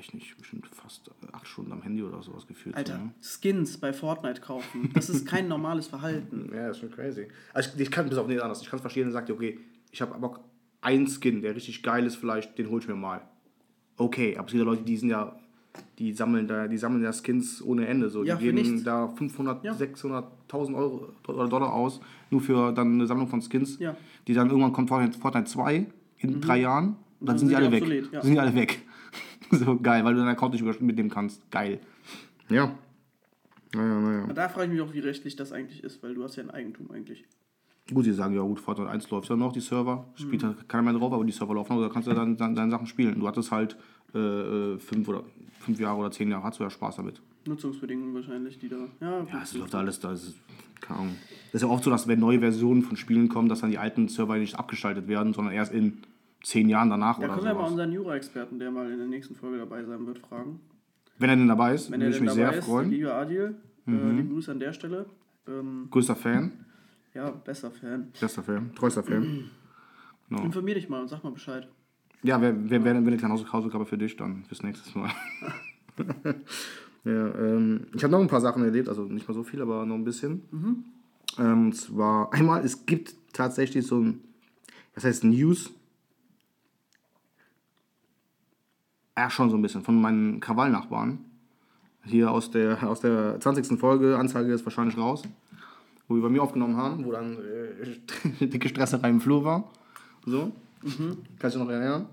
S1: ich nicht, bestimmt fast acht Stunden am Handy oder sowas gefühlt.
S2: Alter,
S1: So, ne?
S2: Skins bei Fortnite kaufen, das ist kein normales Verhalten.
S1: Ja, ist schon crazy. Also ich, ich kann bis auf nicht anders. Ich kann es verstehen und sagt, okay, ich habe aber einen Skin, der richtig geil ist, vielleicht, den hol ich mir mal. Okay, aber es gibt ja Leute, die sind ja, die sammeln da, die sammeln ja Skins ohne Ende. So.
S2: Ja,
S1: die
S2: für
S1: geben
S2: nichts.
S1: da 500,
S2: Ja.
S1: 600.000 Euro oder Dollar aus, nur für dann eine Sammlung von Skins.
S2: Ja.
S1: Die dann irgendwann kommt Fortnite, Fortnite 2 in drei Jahren dann,
S2: Dann
S1: sind die
S2: sind
S1: alle
S2: die
S1: weg.
S2: obsolet, ja.
S1: Sind die alle weg. so geil, weil du deinen Account nicht mitnehmen kannst. Geil. Ja. Naja, naja.
S2: Da frage ich mich auch, wie rechtlich das eigentlich ist, weil du hast ja ein Eigentum eigentlich.
S1: Gut, die sagen ja gut, Fortnite 1 läuft ja noch, die Server. Spielt
S2: Mhm.
S1: halt keiner mehr drauf, aber die Server laufen noch, da kannst du dann, dann deine Sachen spielen. Du hattest halt äh, äh, fünf oder fünf Jahre oder zehn Jahre, hast du ja Spaß damit.
S2: Nutzungsbedingungen wahrscheinlich, die da. Ja.
S1: Ja, es läuft alles, da ist, keine Ahnung. Das ist ja oft so, dass wenn neue Versionen von Spielen kommen, dass dann die alten Server nicht abgeschaltet werden, sondern erst in zehn Jahren danach
S2: Da
S1: oder
S2: können wir mal unseren Jura-Experten, der mal in der nächsten Folge dabei sein wird, fragen.
S1: Wenn er denn dabei ist,
S2: Wenn
S1: würde ich mich sehr
S2: ist,
S1: freuen. Mhm.
S2: lieber Adil, äh, liebe Grüße an der Stelle. Ähm,
S1: Größter Fan,
S2: ja, besser Fan.
S1: bester Fan, treuster Fan.
S2: Informier dich mal und sag mal Bescheid.
S1: Ja, wäre wär, wär, wär eine kleine Haus- Hausaufgabe für dich dann fürs nächste Mal. ja, ähm, ich habe noch ein paar Sachen erlebt, also nicht mal so viel, aber noch ein bisschen. Ähm, und zwar einmal, es gibt tatsächlich so ein, was heißt News? Ja, schon so ein bisschen, von meinen Krawallnachbarn. Hier aus der, aus der 20. Folge, Anzeige ist wahrscheinlich raus, wo wir bei mir aufgenommen haben, wo dann äh, dicke Stresserei im Flur war. So. Kannst du noch erinnern?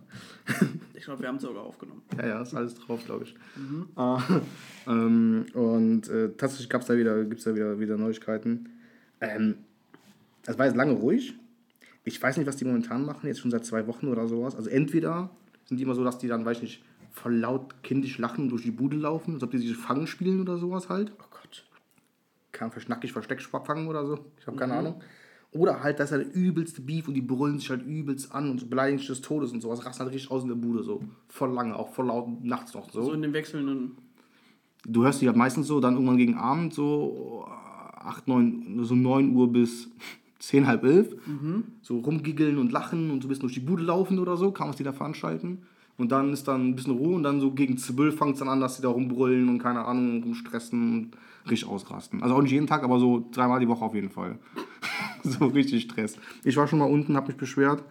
S2: Ich glaube, wir haben es sogar aufgenommen.
S1: Ja, ja, ist alles drauf, glaube ich. Ah, ähm, und äh, tatsächlich gab's da wieder, gibt's da wieder, wieder Neuigkeiten. Ähm, das war jetzt lange ruhig. Ich weiß nicht, was die momentan machen, jetzt schon seit zwei Wochen oder sowas. Also entweder sind die immer so, dass die dann, weiß ich nicht, voll laut kindisch lachen und durch die Bude laufen, als ob die sich fangen spielen oder sowas halt.
S2: Oh Gott.
S1: Kann verschnackig Versteck fangen oder so. Ich habe keine Ahnung. Oder halt, das ist halt der übelste Beef und die brüllen sich halt übelst an und beleidigen sich des Todes und sowas. Rasten halt richtig aus in der Bude so. Voll lange, auch voll laut nachts noch
S2: So in den wechselnden.
S1: du hörst die halt meistens so, dann irgendwann gegen Abend so 8, 9, so 9 Uhr bis 10, halb 11. So rumgiggeln und lachen und so ein bisschen durch die Bude laufen oder so, kann man es die da veranstalten. Und dann ist dann ein bisschen Ruhe und dann so gegen 12 fängt es dann an, dass die da rumbrüllen und keine Ahnung, rumstressen und richtig ausrasten. Also auch nicht jeden Tag, aber so dreimal die Woche auf jeden Fall. so richtig Stress. Ich war schon mal unten, habe mich beschwert.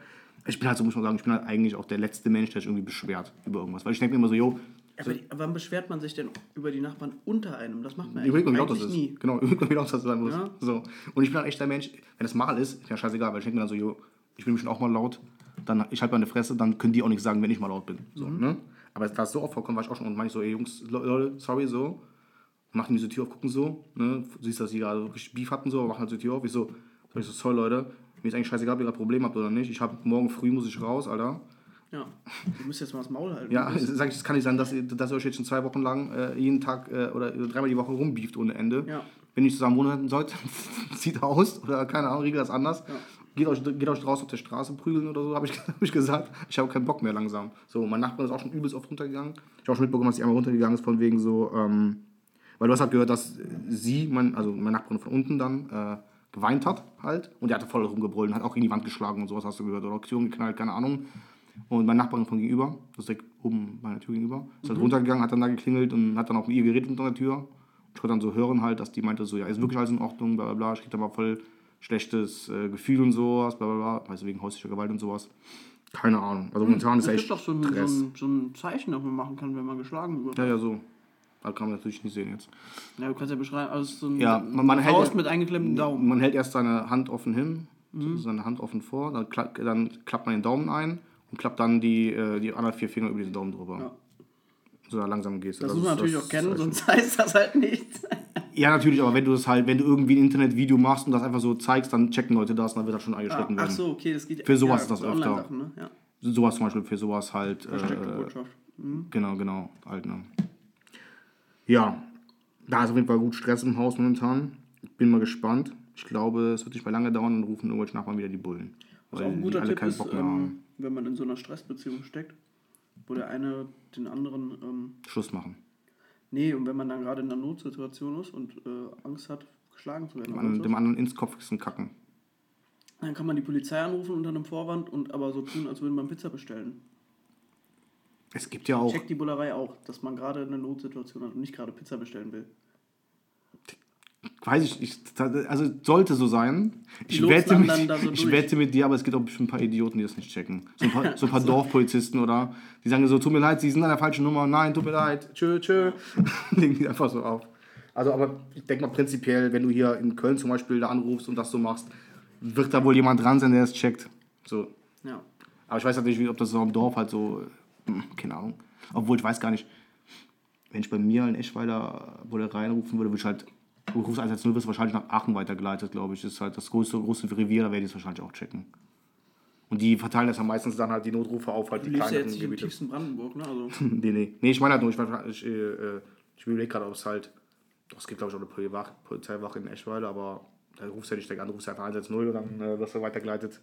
S1: Ich bin halt so, muss man sagen, ich bin halt eigentlich auch der letzte Mensch, der sich irgendwie beschwert über irgendwas. Weil ich denke mir immer so, yo,
S2: Aber wann beschwert man sich denn über die Nachbarn unter einem? Das macht man
S1: Überleg mal, wie laut das
S2: eigentlich
S1: ist.
S2: nie.
S1: Genau, überleg mal, wie laut das sein muss.
S2: Ja.
S1: So. Und ich bin halt echt der Mensch, wenn das mal ist, ist ja scheißegal, weil ich denke mir dann so, jo, ich bin bestimmt auch mal laut, dann ich halte meine Fresse, dann können die auch nichts sagen, wenn ich mal laut bin. So,
S2: Mhm.
S1: ne? Aber da es so oft vorkommt, war ich auch schon und meine ich so, ey Jungs, Le- Leute, sorry, so. Machen diese Tür auf, gucken so, ne? Du siehst, dass die gerade richtig Beef hatten, so, machen halt die Tür auf. Ich so, ich so, sorry, Leute, mir ist eigentlich scheißegal, ob ihr gerade Probleme habt oder nicht. Ich hab, morgen früh muss ich raus, Alter.
S2: Ja. Du musst jetzt mal das Maul halten.
S1: Ja, sag ich, es kann nicht sein, dass ihr, dass ihr euch jetzt schon zwei Wochen lang äh, jeden Tag äh, oder dreimal die Woche rumbieft ohne Ende.
S2: Ja.
S1: Wenn ihr zusammen wohnen sollt, zieht aus oder keine Ahnung, regelt das anders. Geht, euch, geht euch draußen auf der Straße prügeln oder so, habe ich, hab ich gesagt. Ich habe keinen Bock mehr langsam. So, mein Nachbar ist auch schon übelst oft runtergegangen. Ich habe auch schon mitbekommen, dass sie einmal runtergegangen ist, von wegen so, ähm, weil du hast halt gehört, dass sie, mein, also meine Nachbarin von unten dann, äh, geweint hat halt. Und der hatte voll rumgebrüllt und hat auch gegen die Wand geschlagen und sowas, hast du gehört. Oder Türen geknallt, keine Ahnung. Und meine Nachbarin von gegenüber, das ist direkt oben bei der Tür gegenüber, ist halt runtergegangen, hat dann da geklingelt und hat dann auch mit ihr geredet unter der Tür. Ich konnte dann so hören halt, dass die meinte so, ja, ist wirklich alles in Ordnung, bla bla bla. Ich krieg da mal voll schlechtes äh, Gefühl und sowas, bla bla bla. Also wegen häuslicher Gewalt und sowas. Keine Ahnung. Also momentan ist
S2: Es
S1: echt
S2: gibt doch so ein, so, ein, so ein Zeichen, das man machen kann, wenn man geschlagen wird.
S1: Ja, ja, so. Das kann man natürlich nicht sehen jetzt.
S2: Ja, du kannst ja beschreiben, also es so ein
S1: Ja, man- man hält
S2: Faust
S1: ja-
S2: mit eingeklemmtem Daumen.
S1: Man hält erst seine Hand offen hin,
S2: Mhm.
S1: so seine Hand offen vor, dann, klapp, dann klappt man den Daumen ein und klappt dann die, äh, die anderen vier Finger über den Daumen drüber.
S2: Ja.
S1: So eine langsame Geste.
S2: Das
S1: Also
S2: muss man natürlich
S1: das
S2: auch kennen,
S1: halt
S2: sonst heißt das halt nichts.
S1: Ja, natürlich, aber wenn du das halt, wenn du irgendwie ein Internetvideo machst und das einfach so zeigst, dann checken Leute das und dann wird das schon eingeschritten
S2: Ach
S1: werden.
S2: so, okay, das geht
S1: Für sowas
S2: ja,
S1: ist das öfter.
S2: Ne? Ja.
S1: Sowas zum Beispiel, für sowas halt.
S2: Versteckte
S1: Äh,
S2: Botschaft. Mhm.
S1: genau, genau, halt, ne. Ja, da ist auf jeden Fall gut Stress im Haus momentan. Ich bin mal gespannt. Ich glaube, es wird nicht mehr lange dauern und rufen irgendwelche Nachbarn wieder die Bullen.
S2: Was
S1: Weil
S2: auch ein guter Tipp ist, ähm, wenn man in so einer Stressbeziehung steckt, wo der eine den anderen, ähm,
S1: Schluss machen.
S2: Nee, und wenn man dann gerade in einer Notsituation ist und äh, Angst hat, geschlagen zu werden,
S1: Dem anderen,
S2: so,
S1: dem anderen ins Kopfkissen kacken.
S2: dann kann man die Polizei anrufen unter einem Vorwand und aber so tun, als würde man Pizza bestellen.
S1: Es gibt ja auch.
S2: Checkt die Bullerei auch, dass man gerade eine Notsituation hat und nicht gerade Pizza bestellen will.
S1: Weiß ich, ich also sollte so sein. Ich wette, mit,
S2: so
S1: ich wette mit dir, aber es gibt auch bestimmt ein paar Idioten, die das nicht checken. So ein paar, so ein paar Dorfpolizisten oder die sagen so, tut mir leid, sie sind an der falschen Nummer, nein, tut mir leid, tschö, tschö. Legen die einfach so auf. Also, aber ich denke mal prinzipiell, wenn du hier in Köln zum Beispiel da anrufst und das so machst, wird da wohl jemand dran sein, der das checkt. So.
S2: Ja.
S1: Aber ich weiß natürlich, nicht, ob das so am Dorf halt so, hm, keine Ahnung. Obwohl ich weiß gar nicht, wenn ich bei mir in Eschweiler wurde reinrufen würde, würde ich halt, rufst 110, wirst du wahrscheinlich nach Aachen weitergeleitet, glaube ich. Das ist halt das größte, große Revier, da werde ich es wahrscheinlich auch checken. Und die verteilen das ja meistens dann halt die Notrufe auf halt
S2: Du
S1: die
S2: lebst ja
S1: kleineren
S2: jetzt nicht im
S1: Gebiete.
S2: tiefsten Brandenburg, ne? Also,
S1: nee, nee. Nee, ich meine halt nur, ich, mein, ich, äh, äh, ich überlege gerade, ob es halt, doch, es gibt glaube ich auch eine Polizeiwache, in Eschweiler, aber da rufst du ja nicht direkt an, du rufst ja einfach 110 und dann äh, wirst du weitergeleitet.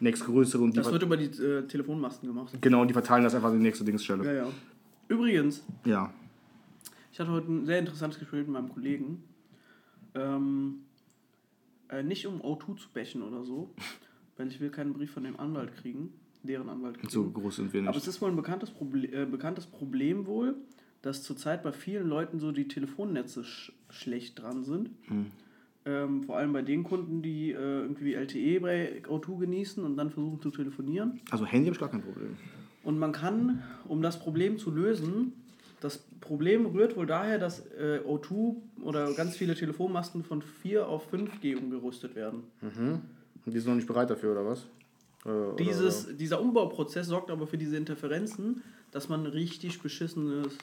S1: nächstgrößere und die,
S2: Das wird über die äh, Telefonmasten gemacht.
S1: genau, und die verteilen das einfach an die nächste Dingsstelle.
S2: Ja, ja. Übrigens,
S1: Ja.
S2: ich hatte heute ein sehr interessantes Gespräch mit meinem Kollegen. Ähm, äh, nicht um O2 zu bächen oder so, weil ich will keinen Brief von dem Anwalt kriegen, deren Anwalt kriegen.
S1: So groß sind wir
S2: Aber
S1: nicht.
S2: es ist wohl ein bekanntes, Proble äh, bekanntes Problem wohl, dass zurzeit bei vielen Leuten so die Telefonnetze sch schlecht dran sind.
S1: Hm.
S2: Ähm, vor allem bei den Kunden, die äh, irgendwie LTE bei O2 genießen und dann versuchen zu telefonieren.
S1: Also Handy habe ich gar kein Problem.
S2: Und man kann, um das Problem zu lösen, das Problem rührt wohl daher, dass äh, O2 oder ganz viele Telefonmasten von 4 auf 5G umgerüstet werden.
S1: Und die sind noch nicht bereit dafür, oder was? Äh, oder-
S2: Dieses, dieser Umbauprozess sorgt aber für diese Interferenzen, dass man richtig beschissenes,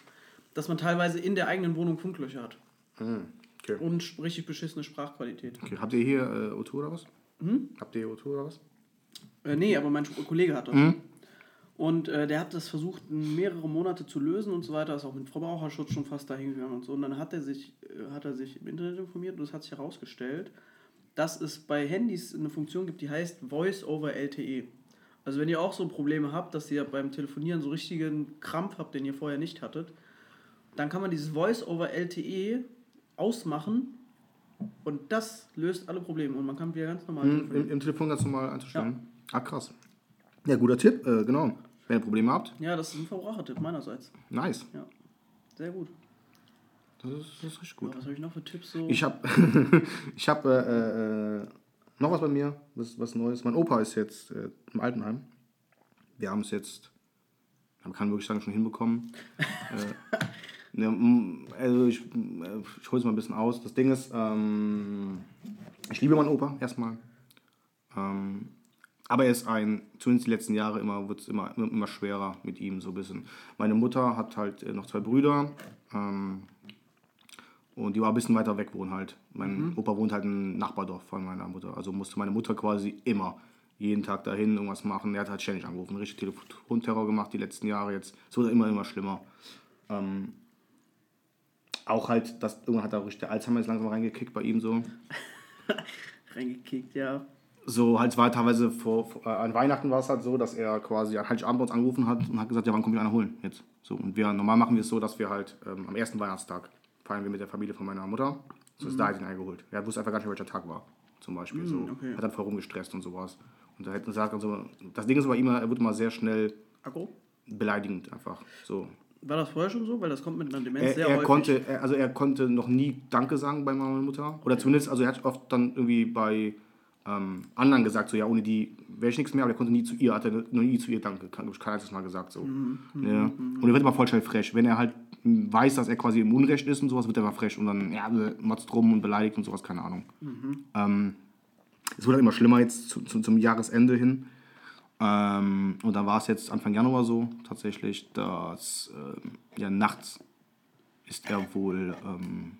S2: dass man teilweise in der eigenen Wohnung Funklöcher hat.
S1: Hm, okay.
S2: Und richtig beschissene Sprachqualität.
S1: okay. Habt ihr hier äh, O2 oder was?
S2: Hm?
S1: Habt ihr hier O2 oder was?
S2: Äh, nee, aber mein Kollege hat das.
S1: Mhm.
S2: Und äh, der hat das versucht, mehrere Monate zu lösen und so weiter, ist auch mit Verbraucherschutz schon fast dahin gegangen und so. Und dann hat er sich, äh, hat er sich im Internet informiert und es hat sich herausgestellt, dass es bei Handys eine Funktion gibt, die heißt Voice over LTE. Also wenn ihr auch so Probleme habt, dass ihr beim Telefonieren so richtigen Krampf habt, den ihr vorher nicht hattet, dann kann man dieses Voice over LTE ausmachen und das löst alle Probleme und man kann wieder ganz normal
S1: Hm, im, Im Telefon ganz normal einzustellen. Ah, krass. Ja, guter Tipp, äh, genau. Wenn ihr Probleme habt,
S2: Ja, das ist ein Verbrauchertipp meinerseits.
S1: nice.
S2: Ja, sehr gut.
S1: Das ist, das ist richtig
S2: Ja,
S1: gut.
S2: was habe ich noch für Tipps so?
S1: Ich habe ich hab, äh, äh, noch was bei mir, was, was Neues. Mein Opa ist jetzt äh, im Altenheim. Wir haben es jetzt, man kann wirklich sagen, schon hinbekommen. äh, ne, also ich, äh, ich hole es mal ein bisschen aus. Das Ding ist, ähm, ich liebe meinen Opa erstmal. Ähm, aber er ist ein, zumindest die letzten Jahre immer, wird es immer, immer, schwerer mit ihm so ein bisschen. Meine Mutter hat halt äh, noch zwei Brüder. Ähm, und die war ein bisschen weiter weg wohnen halt. Mein Opa wohnt halt im Nachbardorf von meiner Mutter. Also musste meine Mutter quasi immer jeden Tag dahin irgendwas machen. Er hat halt ständig angerufen, richtig Telefonterror gemacht die letzten Jahre jetzt. Es wurde immer, immer schlimmer. Ähm, auch halt, dass irgendwann hat da richtig der Alzheimer ist langsam reingekickt bei ihm so.
S2: Reingekickt, ja.
S1: So halt, es war teilweise vor, vor, äh, an Weihnachten war es halt so, dass er quasi an Heiligabend bei uns angerufen hat und hat gesagt, ja, wann kommt ihr einer holen jetzt? So, und wir, normal machen wir es so, dass wir halt ähm, am ersten Weihnachtstag feiern wir mit der Familie von meiner Mutter. So ist da halt ihn eingeholt. Er wusste einfach gar nicht, welcher Tag war, zum Beispiel. so.
S2: okay.
S1: Hat dann voll rumgestresst und sowas. Und hat sagt dann so, das Ding ist aber immer, er wird immer sehr schnell
S2: Akku?
S1: beleidigend einfach. So.
S2: War das vorher schon so? Weil das kommt mit einer Demenz
S1: Er,
S2: sehr
S1: er
S2: häufig.
S1: konnte, er, also er konnte noch nie Danke sagen bei meiner Mutter. Oder zumindest, also er hat oft dann irgendwie bei ähm, anderen gesagt, so ja, ohne die wäre ich nichts mehr, aber er konnte nie zu ihr, hat er noch nie zu ihr Danke, kann, glaub ich, kein einziges Mal gesagt. So.
S2: Mhm,
S1: ja. Und er wird immer voll schnell frech. Wenn er halt weiß, dass er quasi im Unrecht ist und sowas, wird er immer frech und dann ja, motzt rum und beleidigt und sowas, keine Ahnung.
S2: Mhm.
S1: Ähm, es wurde halt immer schlimmer jetzt zu, zu, zum Jahresende hin. Ähm, und dann war es jetzt Anfang Januar so tatsächlich, dass ähm, ja, nachts ist er wohl ähm,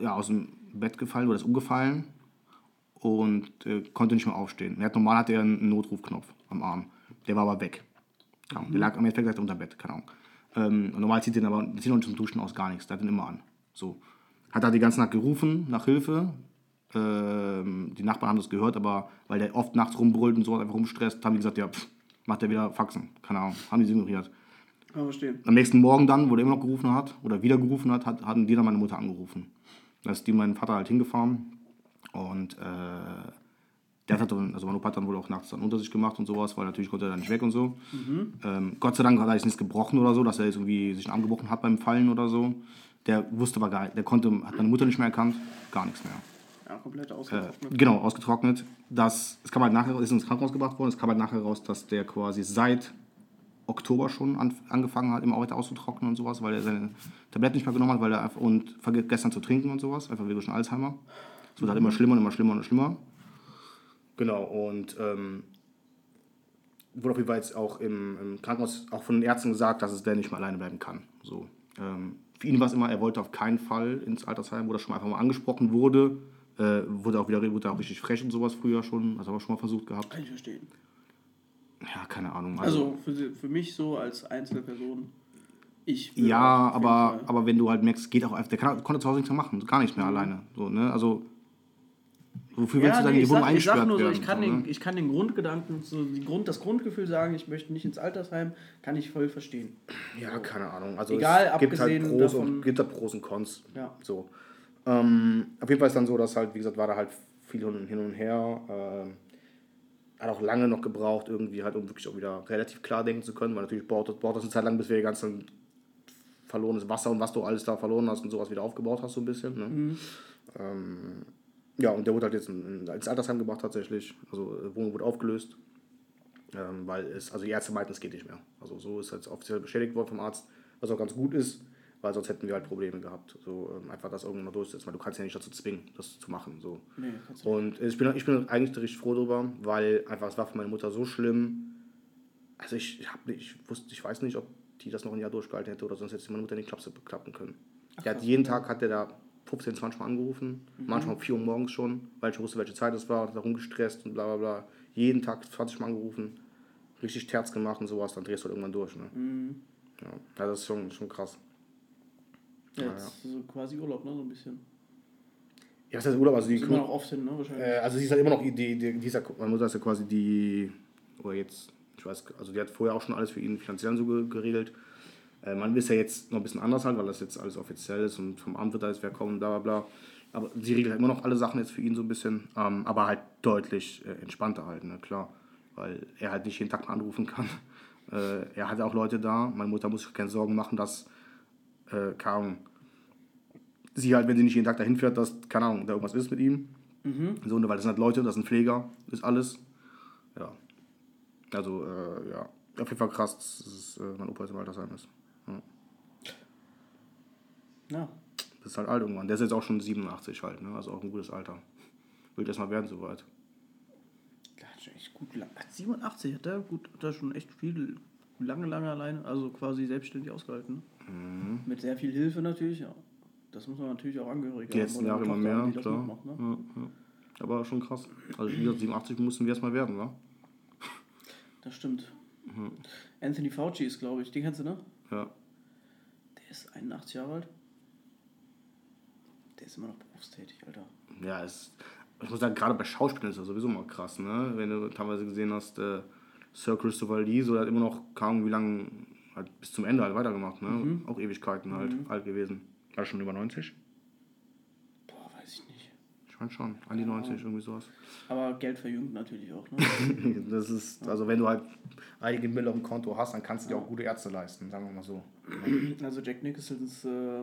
S1: ja, aus dem Bett gefallen oder ist umgefallen und äh, konnte nicht mehr aufstehen. Er hat, normal hatte er einen Notrufknopf am Arm. Der war aber weg. Keine Ahnung. Der lag am Endeffekt direkt unter Bett, keine Ahnung. Ähm, normal zieht den aber zieht ihn zum Duschen aus gar nichts. Der hat den immer an. So. Hat er die ganze Nacht gerufen nach Hilfe. Ähm, die Nachbarn haben das gehört, aber weil der oft nachts rumbrüllt und so einfach rumstresst, haben die gesagt, ja, pff, macht er wieder Faxen. Keine Ahnung. Haben die ignoriert.
S2: Kann verstehen.
S1: Am nächsten Morgen dann, wo der immer noch gerufen hat oder wieder gerufen hat, hat hatten die dann meine Mutter angerufen. Da ist die meinen Vater halt hingefahren und äh, der hat dann, also mein Opa hat dann wohl auch nachts dann unter sich gemacht und sowas, weil natürlich konnte er dann nicht weg und so. Ähm, Gott sei Dank hat er jetzt nichts gebrochen oder so, dass er jetzt irgendwie sich einen Arm gebrochen hat beim Fallen oder so. Der wusste aber gar nicht, der konnte, hat meine Mutter nicht mehr erkannt, gar nichts mehr.
S2: Ja, komplett
S1: Äh,
S2: ausgetrocknet.
S1: genau, ausgetrocknet. Das, es kam halt nachher, ist ins Krankenhaus gebracht worden, es kam halt nachher raus, dass der quasi seit Oktober schon an, angefangen hat, immer weiter auszutrocknen und sowas, weil er seine Tabletten nicht mehr genommen hat, weil er einfach, und vergessen zu trinken und sowas, einfach wegen Alzheimer. Es wird halt immer schlimmer und immer schlimmer und schlimmer. Genau, und ähm, wurde auf jeden Fall jetzt auch im, im Krankenhaus auch von den Ärzten gesagt, dass es der nicht mehr alleine bleiben kann. So. Ähm, für ihn war es immer, er wollte auf keinen Fall ins Altersheim, wo das schon einfach mal angesprochen wurde. Äh, wurde auch wieder wurde auch richtig frech und sowas früher schon, das haben wir schon mal versucht gehabt.
S2: Kann ich verstehen.
S1: Ja, keine Ahnung.
S2: Also für, sie- für mich so als Einzelperson, ich würde
S1: Ja, aber, aber wenn du halt merkst, geht auch einfach, der kann, konnte zu Hause nichts mehr machen, gar nicht mehr alleine. So, ne? Also, Wofür willst du dann in die
S2: ich
S1: Wohnung
S2: sag, ich sag
S1: eingesperrt
S2: nur so,
S1: werden?
S2: ich kann,
S1: so,
S2: den,
S1: ne?
S2: ich kann den Grundgedanken, so die Grund, das Grundgefühl sagen, ich möchte nicht ins Altersheim, kann ich voll verstehen.
S1: Ja, keine Ahnung. Also
S2: Egal,
S1: es gibt halt
S2: abgesehen
S1: Pros
S2: davon-
S1: und gibt da Pros und Cons.
S2: Ja.
S1: So. Ähm, auf jeden Fall ist dann so, dass halt, wie gesagt, war da halt viel hin hin und her. Ähm, hat auch lange noch gebraucht, irgendwie halt, um wirklich auch wieder relativ klar denken zu können, weil natürlich braucht das, braucht das eine Zeit lang, bis wir ihr ganzen verlorenes Wasser und was du alles da verloren hast und sowas wieder aufgebaut hast, so ein bisschen. Ne? Ähm, ja, und der wurde halt jetzt in, in, ins Altersheim gebracht tatsächlich. Also äh, Wohnung wurde aufgelöst. Ähm, weil es, also die Ärzte meinten, es geht nicht mehr. Also so ist jetzt offiziell beschädigt worden vom Arzt, was auch ganz gut ist, weil sonst hätten wir halt Probleme gehabt. So ähm, einfach das irgendwann noch durchsetzen, weil du kannst ja nicht dazu zwingen, das zu machen. So.
S2: Nee,
S1: Und ich bin, ich bin eigentlich richtig froh drüber, weil einfach es war für meine Mutter so schlimm. Also ich, ich, hab nicht, ich wusste, ich weiß nicht, ob die das noch ein Jahr durchgehalten hätte oder sonst hätte meine Mutter nicht klappen, klappen können. der hat jeden Tag hat der da 15, 20 Mal angerufen, manchmal um 4 Uhr morgens schon, weil ich wusste, welche Zeit es war, hat da rumgestresst und bla bla bla. Jeden Tag 20 Mal angerufen, richtig Terz gemacht und sowas, dann drehst du halt irgendwann durch. Ne? Ja, ja, das ist schon, schon krass.
S2: Ja, jetzt so quasi Urlaub, ne, so ein bisschen.
S1: Ja, was heißt Urlaub? Also die
S2: Ist immer noch oft hin, ne, wahrscheinlich.
S1: Äh, also sie ist halt immer noch die, die, die, ist ja, meine Mutter ist ja quasi die, oder jetzt, ich weiß, also die hat vorher auch schon alles für ihn finanziell so ge- geregelt. Äh, man ist ja jetzt noch ein bisschen anders halt, weil das jetzt alles offiziell ist und vom Amt wird alles wer kommen, bla bla bla. Aber sie regelt halt immer noch alle Sachen jetzt für ihn so ein bisschen, ähm, aber halt deutlich äh, entspannter halt, ne, klar. Weil er halt nicht jeden Tag mal anrufen kann. Äh, er hat auch Leute da. Meine Mutter muss sich keine Sorgen machen, dass, äh, keine Ahnung, sie halt, wenn sie nicht jeden Tag dahin fährt, dass, keine Ahnung, da irgendwas ist mit ihm. So, ne, weil das sind halt Leute, das sind Pfleger, ist alles. Ja. Also, äh, ja. Auf jeden Fall krass, dass es, äh, mein Opa jetzt im Altersheim ist.
S2: Ja.
S1: Das ist halt alt irgendwann. Der ist jetzt auch schon 87 halt, ne? Also auch ein gutes Alter. Will erst mal werden soweit.
S2: Der hat schon echt gut lang. 87 hat er gut, hat er schon echt viel, lange, lange alleine, also quasi selbstständig ausgehalten. ne?
S1: Mhm.
S2: Mit sehr viel Hilfe natürlich, ja. Das muss man natürlich auch Angehörige
S1: Die letzten Jahre immer
S2: haben,
S1: mehr,
S2: die das
S1: klar.
S2: mitmacht, ne?
S1: Ja, ja. Aber schon krass. Also gesagt, 87 mussten wir erstmal werden, wa?
S2: Das stimmt.
S1: Mhm.
S2: Anthony Fauci ist, glaube ich, den kennst du, ne?
S1: Ja.
S2: Der ist 81 Jahre alt. Der ist immer noch berufstätig, Alter.
S1: Ja, es, ich muss sagen, gerade bei Schauspielern ist das sowieso mal krass, ne? Wenn du teilweise gesehen hast, äh, Sir Christopher Lee, so der hat immer noch kaum wie lange, halt bis zum Ende halt weitergemacht, ne? Auch Ewigkeiten halt, alt gewesen. War er schon über 90?
S2: Boah, weiß ich nicht.
S1: Ich meine schon, an die 90, irgendwie sowas.
S2: Aber Geld verjüngt natürlich auch, ne?
S1: Das ist, also wenn du halt einige Mill auf dem Konto hast, dann kannst du dir auch gute Ärzte leisten, sagen wir mal so.
S2: Also Jack Nicholson ist, äh,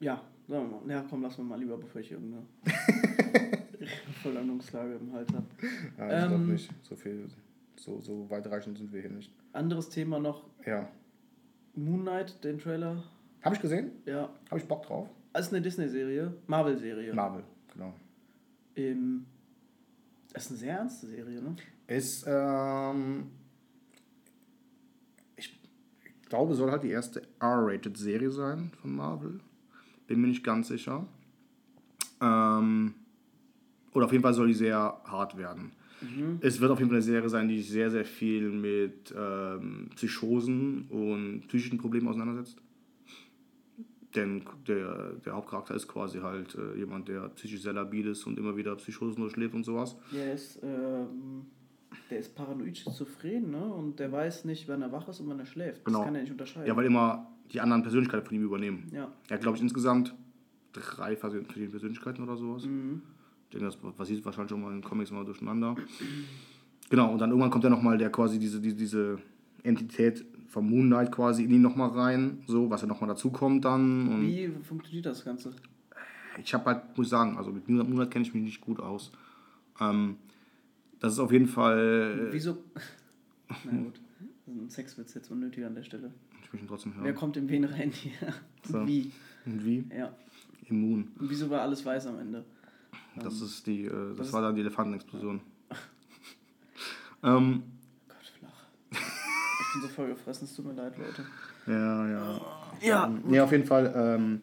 S2: ja, sagen wir mal. Ja, komm, lass mal lieber, bevor ich irgendeine Verlandungslage im Hals habe.
S1: Ja, ich glaube
S2: Ähm,
S1: nicht. So viel, so, so weitreichend sind wir hier nicht.
S2: Anderes Thema noch,
S1: Ja.
S2: Moon Knight, den Trailer.
S1: Habe ich gesehen?
S2: Ja,
S1: Habe ich Bock drauf?
S2: das ist eine Disney-Serie, Marvel-Serie.
S1: Marvel, genau.
S2: Ähm, das ist eine sehr ernste Serie, ne?
S1: Ist, ähm, ich glaube, soll halt die erste R-Rated-Serie sein von Marvel. Bin mir nicht ganz sicher. Ähm, oder auf jeden Fall soll die sehr hart werden. Es wird auf jeden Fall eine Serie sein, die sich sehr, sehr viel mit ähm, Psychosen und psychischen Problemen auseinandersetzt. Denn der, der Hauptcharakter ist quasi halt äh, jemand, der psychisch sehr labil ist und immer wieder Psychosen durchlebt und sowas.
S2: Der ist, ähm, der ist paranoid schizophren, ne? Und der weiß nicht, wann er wach ist und wann er schläft.
S1: Genau.
S2: Das kann er nicht unterscheiden.
S1: Ja, weil immer die anderen Persönlichkeiten von ihm übernehmen.
S2: Ja.
S1: Er hat, glaube ich, insgesamt drei verschiedene Persönlichkeiten oder sowas.
S2: Mhm.
S1: Ich denke, das passiert wahrscheinlich schon mal in den Comics mal durcheinander. Genau, und dann irgendwann kommt ja nochmal der quasi diese, diese, diese Entität vom Moon Knight quasi in ihn nochmal rein, so, was ja nochmal dazu kommt dann. Und
S2: Wie funktioniert das Ganze?
S1: ich habe halt, muss ich sagen, also mit Moon Knight kenne ich mich nicht gut aus. Ähm, das ist auf jeden Fall.
S2: Wieso? Na gut. Ist ein Sexwitz jetzt unnötig an der Stelle.
S1: Ich möchte ihn trotzdem
S2: Wer
S1: hören.
S2: kommt in wen rein hier?
S1: So.
S2: Wie?
S1: Und wie?
S2: Ja.
S1: Immun.
S2: Und wieso war alles weiß am Ende?
S1: Das ist die, äh, das
S2: ist-
S1: war dann die Elefantenexplosion. ähm,
S2: Gott, flach. Ich bin so voll gefressen, es tut mir leid, Leute.
S1: ja, ja.
S2: Ja.
S1: Nee, auf jeden Fall, ähm,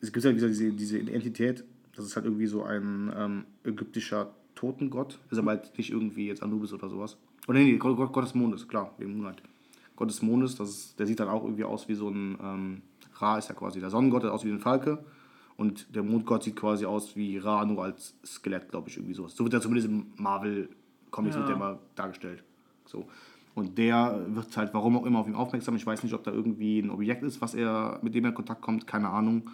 S1: es gibt ja diese, diese, diese Entität, das ist halt irgendwie so ein ähm, ägyptischer Totengott, ist aber halt nicht irgendwie jetzt Anubis oder sowas. Oder nee, nee, Gott, Gott, Gott des Mondes, klar, wegen Moonlight. Gott des Mondes, das ist, der sieht dann auch irgendwie aus wie so ein, ähm, Ra ist ja quasi der Sonnengott, der aus wie ein Falke. Und der Mondgott sieht quasi aus wie Ra, nur als Skelett, glaube ich, irgendwie sowas. So wird er zumindest im Marvel-Comics
S2: Ja.
S1: mal dargestellt. So. Und der wird halt, warum auch immer, auf ihn aufmerksam. Ich weiß nicht, ob da irgendwie ein Objekt ist, was er, mit dem er in Kontakt kommt, keine Ahnung.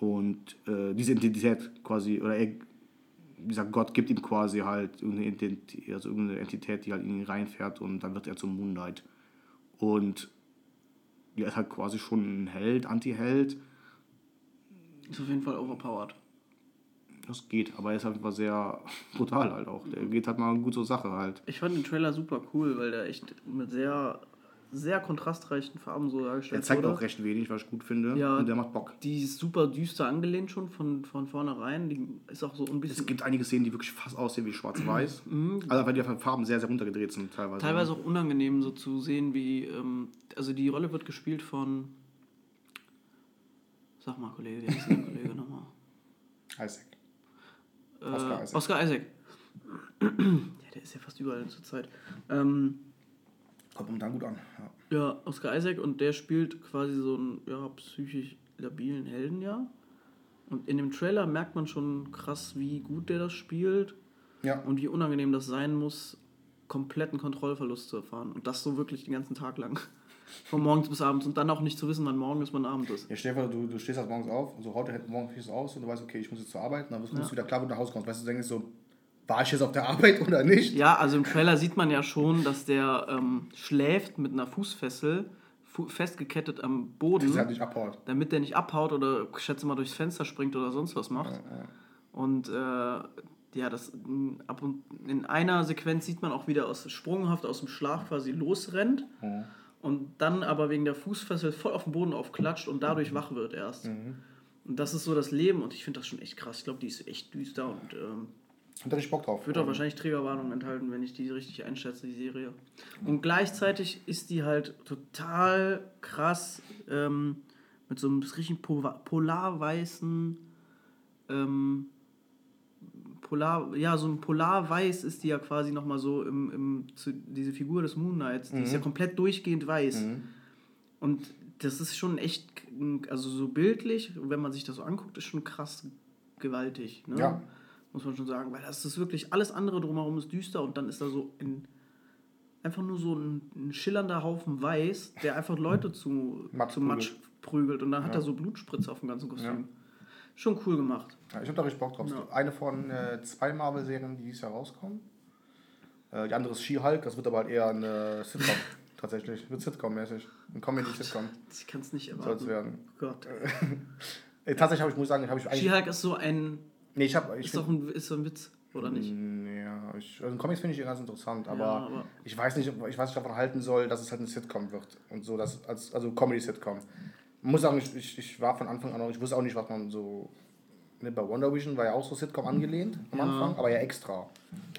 S1: Und äh, diese Identität quasi, oder er, gesagt, Gott gibt ihm quasi halt irgendeine Identität, also irgendeine Entität, die halt in ihn reinfährt und dann wird er zum Moon Knight. Und er ist halt quasi schon ein Held, Anti-Held.
S2: Ist auf jeden Fall overpowered.
S1: Das geht, aber er ist halt einfach sehr brutal halt auch. Der geht halt mal gut zur Sache halt.
S2: Ich fand den Trailer super cool, weil der echt mit sehr, sehr kontrastreichen Farben so
S1: Er
S2: dargestellt
S1: zeigt
S2: wurde.
S1: auch recht wenig, was ich gut finde.
S2: Ja.
S1: Und der macht Bock.
S2: Die ist super düster angelehnt schon von, von vornherein. Die ist auch so ein bisschen.
S1: Es gibt einige Szenen, die wirklich fast aussehen wie schwarz-weiß. Also weil die Farben sehr, sehr runtergedreht sind teilweise.
S2: Mhm. Teilweise auch unangenehm so zu sehen, wie. Ähm, also die Rolle wird gespielt von. Sag mal, Kollege, wie heißt der Kollege nochmal?
S1: Isaac.
S2: Äh,
S1: Oscar Isaac.
S2: Oscar Isaac. ja, der ist ja fast überall zur Zeit. Ähm,
S1: Kommt momentan gut an. Ja.
S2: ja, Oscar Isaac und der spielt quasi so einen ja, psychisch labilen Helden, ja. Und in dem Trailer merkt man schon krass, wie gut der das spielt
S1: ja.
S2: und wie unangenehm das sein muss, kompletten Kontrollverlust zu erfahren. Und das so wirklich den ganzen Tag lang. Von morgens bis abends und dann auch nicht zu wissen, wann morgen ist, wann Abend ist.
S1: Ja, vor, du, du stehst halt morgens auf, so heute morgen stehst du aus und du weißt, okay, ich muss jetzt zur Arbeit, und dann musst du wieder klar, wo du nach Hause kommst. Weißt du, denkst so, war ich jetzt auf der Arbeit oder nicht?
S2: Ja, also im Trailer sieht man ja schon, dass der ähm, schläft mit einer Fußfessel, fu festgekettet am Boden,
S1: Das halt nicht abhaut.
S2: damit der nicht abhaut oder ich schätze mal durchs Fenster springt oder sonst was macht. Und äh, ja, das ab und in einer Sequenz sieht man auch wieder aus sprunghaft aus dem Schlaf quasi losrennt und dann aber wegen der Fußfessel voll auf den Boden aufklatscht und dadurch wach wird erst. Und das ist so das Leben und ich finde das schon echt krass. Ich glaube, die ist echt düster und ähm,
S1: Ich hab da richtig Bock drauf.
S2: wird auch wahrscheinlich Triggerwarnung enthalten, wenn ich die richtig einschätze, die Serie. Und gleichzeitig ist die halt total krass ähm, mit so einem richtig po- polarweißen ähm, Polar, ja, so ein Polarweiß ist die ja quasi nochmal so im, im, zu, diese Figur des Moon Knights, die ist ja komplett durchgehend weiß. Und das ist schon echt, also so bildlich, wenn man sich das so anguckt, ist schon krass gewaltig. Ne?
S1: Ja.
S2: Muss man schon sagen, weil das ist wirklich, alles andere drumherum ist düster und dann ist da so ein, einfach nur so ein, ein schillernder Haufen Weiß, der einfach Leute zu
S1: Matsch
S2: zu Matsch prügelt und dann hat er so Blutspritze auf dem ganzen Kostüm. Schon cool gemacht.
S1: Ja, ich hab da richtig Bock drauf.
S2: Ja.
S1: Eine von äh, zwei Marvel-Serien, die dieses Jahr rauskommen. Äh, die andere ist She-Hulk, das wird aber halt eher eine Sitcom. Tatsächlich. Wird Sitcom-mäßig. Ein Comedy-Sitcom
S2: Ich kann es nicht
S1: soll es
S2: erwarten.
S1: werden.
S2: Gott.
S1: Äh, tatsächlich habe ich, muss ich sagen, habe ich eigentlich.
S2: She-Hulk ist so ein,
S1: Nee, ich habe. Ich
S2: ist doch ein, ist so ein Witz, oder nicht?
S1: Ja, ich, also Comics finde ich ganz interessant, aber,
S2: aber-
S1: ich weiß nicht, ich weiß nicht davon halten soll, dass es halt eine Sitcom wird und so, das als also Comedy-Sitcom. Ich muss sagen, ich, ich, ich war von Anfang an, auch- ich wusste auch nicht, was man so ne, bei Wonder Vision war ja auch so Sitcom angelehnt am
S2: Ja.
S1: Anfang, aber ja extra.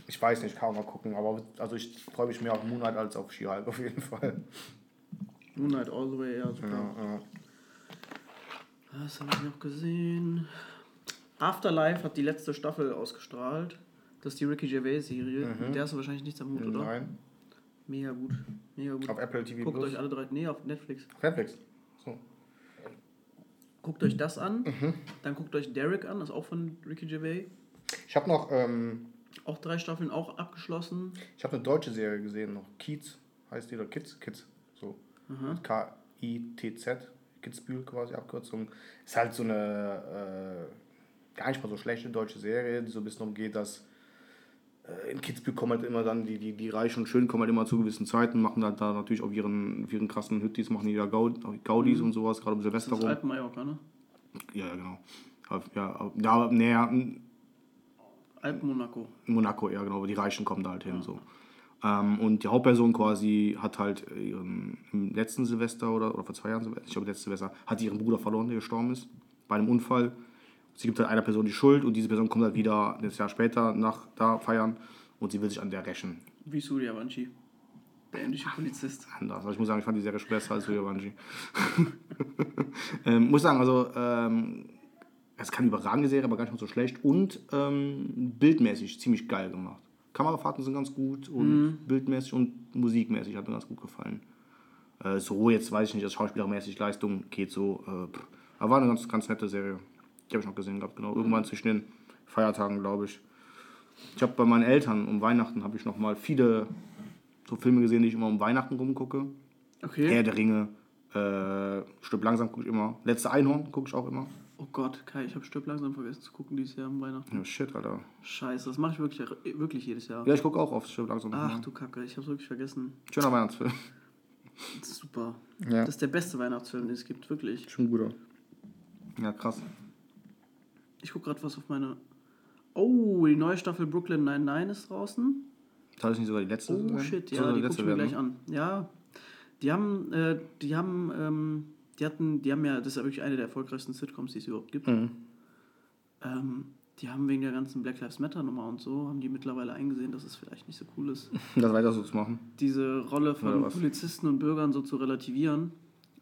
S1: Ich weiß nicht, kann man mal gucken, aber also ich freue mich mehr auf Moonlight als auf She-Hulk auf jeden Fall.
S2: Moonlight All the Way, ja, super.
S1: Ja, ja.
S2: Was habe ich noch gesehen? Afterlife hat die letzte Staffel ausgestrahlt. Das ist die Ricky Gervais-Serie. Mit der hast du wahrscheinlich nichts am Hut, oder?
S1: Mhm. Nein,
S2: Mega gut. Mega gut.
S1: auf Apple TV
S2: Guckt
S1: Plus.
S2: euch alle drei. Nee, auf Netflix.
S1: Auf Netflix.
S2: Guckt euch das an.
S1: Mhm.
S2: Dann guckt euch Derek an, das ist auch von Ricky Gervais.
S1: Ich habe noch, ähm,
S2: Auch drei Staffeln, auch abgeschlossen.
S1: ich habe eine deutsche Serie gesehen, noch Kiez heißt die oder Kids, Kids, so. K-I-T-Z, Kitzbühel quasi Abkürzung. Ist halt so eine äh, gar nicht mal so schlechte deutsche Serie, die so ein bisschen umgeht, dass in Kitzbühel kommen halt immer dann die, die, die Reichen und Schönen kommen halt immer zu gewissen Zeiten, machen halt da natürlich auf ihren, auf ihren krassen Hüttis, machen die da Gaud, Gaudis und sowas, gerade um Silvester
S2: Das ist
S1: rum.
S2: Alpen-Mallorca, ne?
S1: Ja, ja, genau. Ja, ja, aber näher,
S2: Alpen-Monaco.
S1: Monaco, ja genau, aber die Reichen kommen da halt hin. So. Ähm, und die Hauptperson quasi hat halt ihren im letzten Silvester oder, oder vor zwei Jahren, ich glaube letztes Silvester, hat ihren Bruder verloren, der gestorben ist, bei einem Unfall. Sie gibt halt einer Person die Schuld und diese Person kommt halt wieder ein Jahr später nach da feiern und sie will sich an der rächen.
S2: Wie Surya Banshee. Der indische Polizist.
S1: Anders. Also ich muss sagen, ich fand die Serie schon besser als Banshee. ähm, muss sagen, also ähm, es ist keine überragende Serie, aber gar nicht mal so schlecht und ähm, bildmäßig ziemlich geil gemacht. Kamerafahrten sind ganz gut und bildmäßig und musikmäßig hat mir ganz gut gefallen. Äh, so jetzt weiß ich nicht, das schauspielermäßig Leistung geht so. Äh, aber war eine ganz, ganz nette Serie. Die habe ich noch gesehen gehabt, genau. Irgendwann zwischen den Feiertagen, glaube ich. Ich habe bei meinen Eltern um Weihnachten habe ich noch mal viele so Filme gesehen, die ich immer um Weihnachten rumgucke.
S2: Okay.
S1: Herr der Ringe, äh, Stück langsam gucke ich immer. Letzte Einhorn gucke ich auch immer.
S2: Oh Gott, Kai, ich habe Stirb langsam vergessen zu gucken dieses Jahr am Weihnachten.
S1: Ja, shit, Alter.
S2: Scheiße, das mache ich wirklich, wirklich jedes Jahr.
S1: Ja, ich gucke auch auf Stück langsam.
S2: Ach du Kacke, ich hab's wirklich vergessen.
S1: Schöner Weihnachtsfilm.
S2: Super.
S1: Ja.
S2: Das ist der beste Weihnachtsfilm, den es gibt, wirklich.
S1: Schon guter. Ja, krass.
S2: Ich guck gerade was auf meine. Oh, die neue Staffel Brooklyn 99 ist draußen.
S1: Das nicht sogar die letzte
S2: Oh
S1: sein?
S2: shit, ja, die guck
S1: letzte
S2: ich mir gleich
S1: ne?
S2: an. Ja, die haben, äh, die haben, ähm, die hatten, die haben ja, das ist ja wirklich eine der erfolgreichsten Sitcoms, die es überhaupt gibt.
S1: Mhm.
S2: Ähm, die haben wegen der ganzen Black Lives Matter Nummer und so, haben die mittlerweile eingesehen, dass es vielleicht nicht so cool ist,
S1: Das weiter so zu machen.
S2: diese Rolle von? Polizisten und Bürgern so zu relativieren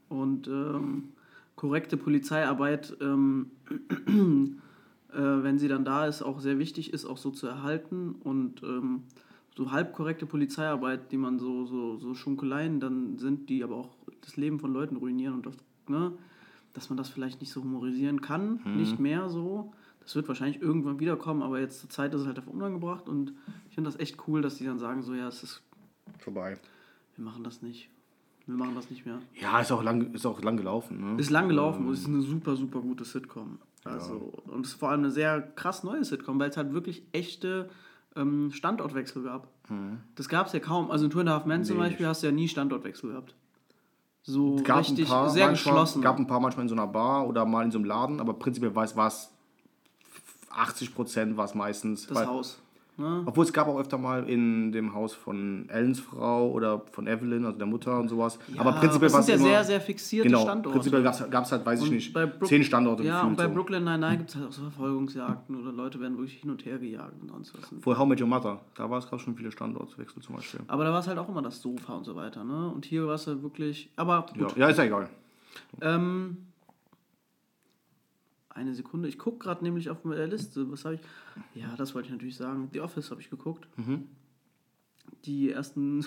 S2: und ähm, korrekte Polizeiarbeit, ähm, äh, wenn sie dann da ist, auch sehr wichtig ist, auch so zu erhalten und ähm, so halb korrekte Polizeiarbeit, die man so, so, so Schunkeleien dann sind, die aber auch das Leben von Leuten ruinieren und das, ne, dass man das vielleicht nicht so humorisieren kann,
S1: Mhm.
S2: nicht mehr so. Das wird wahrscheinlich irgendwann wiederkommen, aber jetzt zur Zeit ist es halt auf unangebracht und ich finde das echt cool, dass die dann sagen, so ja, es ist,
S1: Vorbei.
S2: wir machen das nicht. Wir machen das nicht mehr.
S1: Ja, ist auch lang, ist auch lang gelaufen. Ne?
S2: Ist lang gelaufen und es ist eine super, super gute Sitcom. Also, Und es ist vor allem eine sehr krass neue Sitcom, weil es halt wirklich echte ähm, Standortwechsel gab. Das gab es ja kaum. Also in Two and a Half Men zum
S1: Nee,
S2: Beispiel hast du ja nie Standortwechsel gehabt. So
S1: gab
S2: richtig
S1: paar,
S2: sehr
S1: manchmal,
S2: geschlossen.
S1: gab ein paar manchmal in so einer Bar oder mal in so einem Laden, aber prinzipiell war es was 80 Prozent war es meistens.
S2: das Haus. Ne?
S1: Obwohl es gab auch öfter mal in dem Haus von Ellens Frau oder von Evelyn, also der Mutter und sowas. aber prinzipiell war es
S2: ja
S1: immer,
S2: sehr, sehr fixierte
S1: genau,
S2: Standorte.
S1: Prinzipiell gab es halt, weiß ich
S2: Und
S1: nicht,
S2: bei Brook-
S1: zehn Standorte
S2: Ja, und bei
S1: so.
S2: Brooklyn Nine-Nine gibt es halt auch so Verfolgungsjagden oder Leute werden wirklich hin und her gejagt und sonst was.
S1: Vor How Met Your Mother, da war es gerade schon viele Standortwechsel zum Beispiel.
S2: Aber da war es halt auch immer das Sofa und so weiter. Ne? Und hier war es halt wirklich. Aber
S1: Ja,
S2: gut.
S1: ja, ist ja egal.
S2: Ähm, eine Sekunde. Ich gucke gerade nämlich auf der Liste. Was habe ich? Ja, das wollte ich natürlich sagen. The Office habe ich geguckt.
S1: Mhm.
S2: Die ersten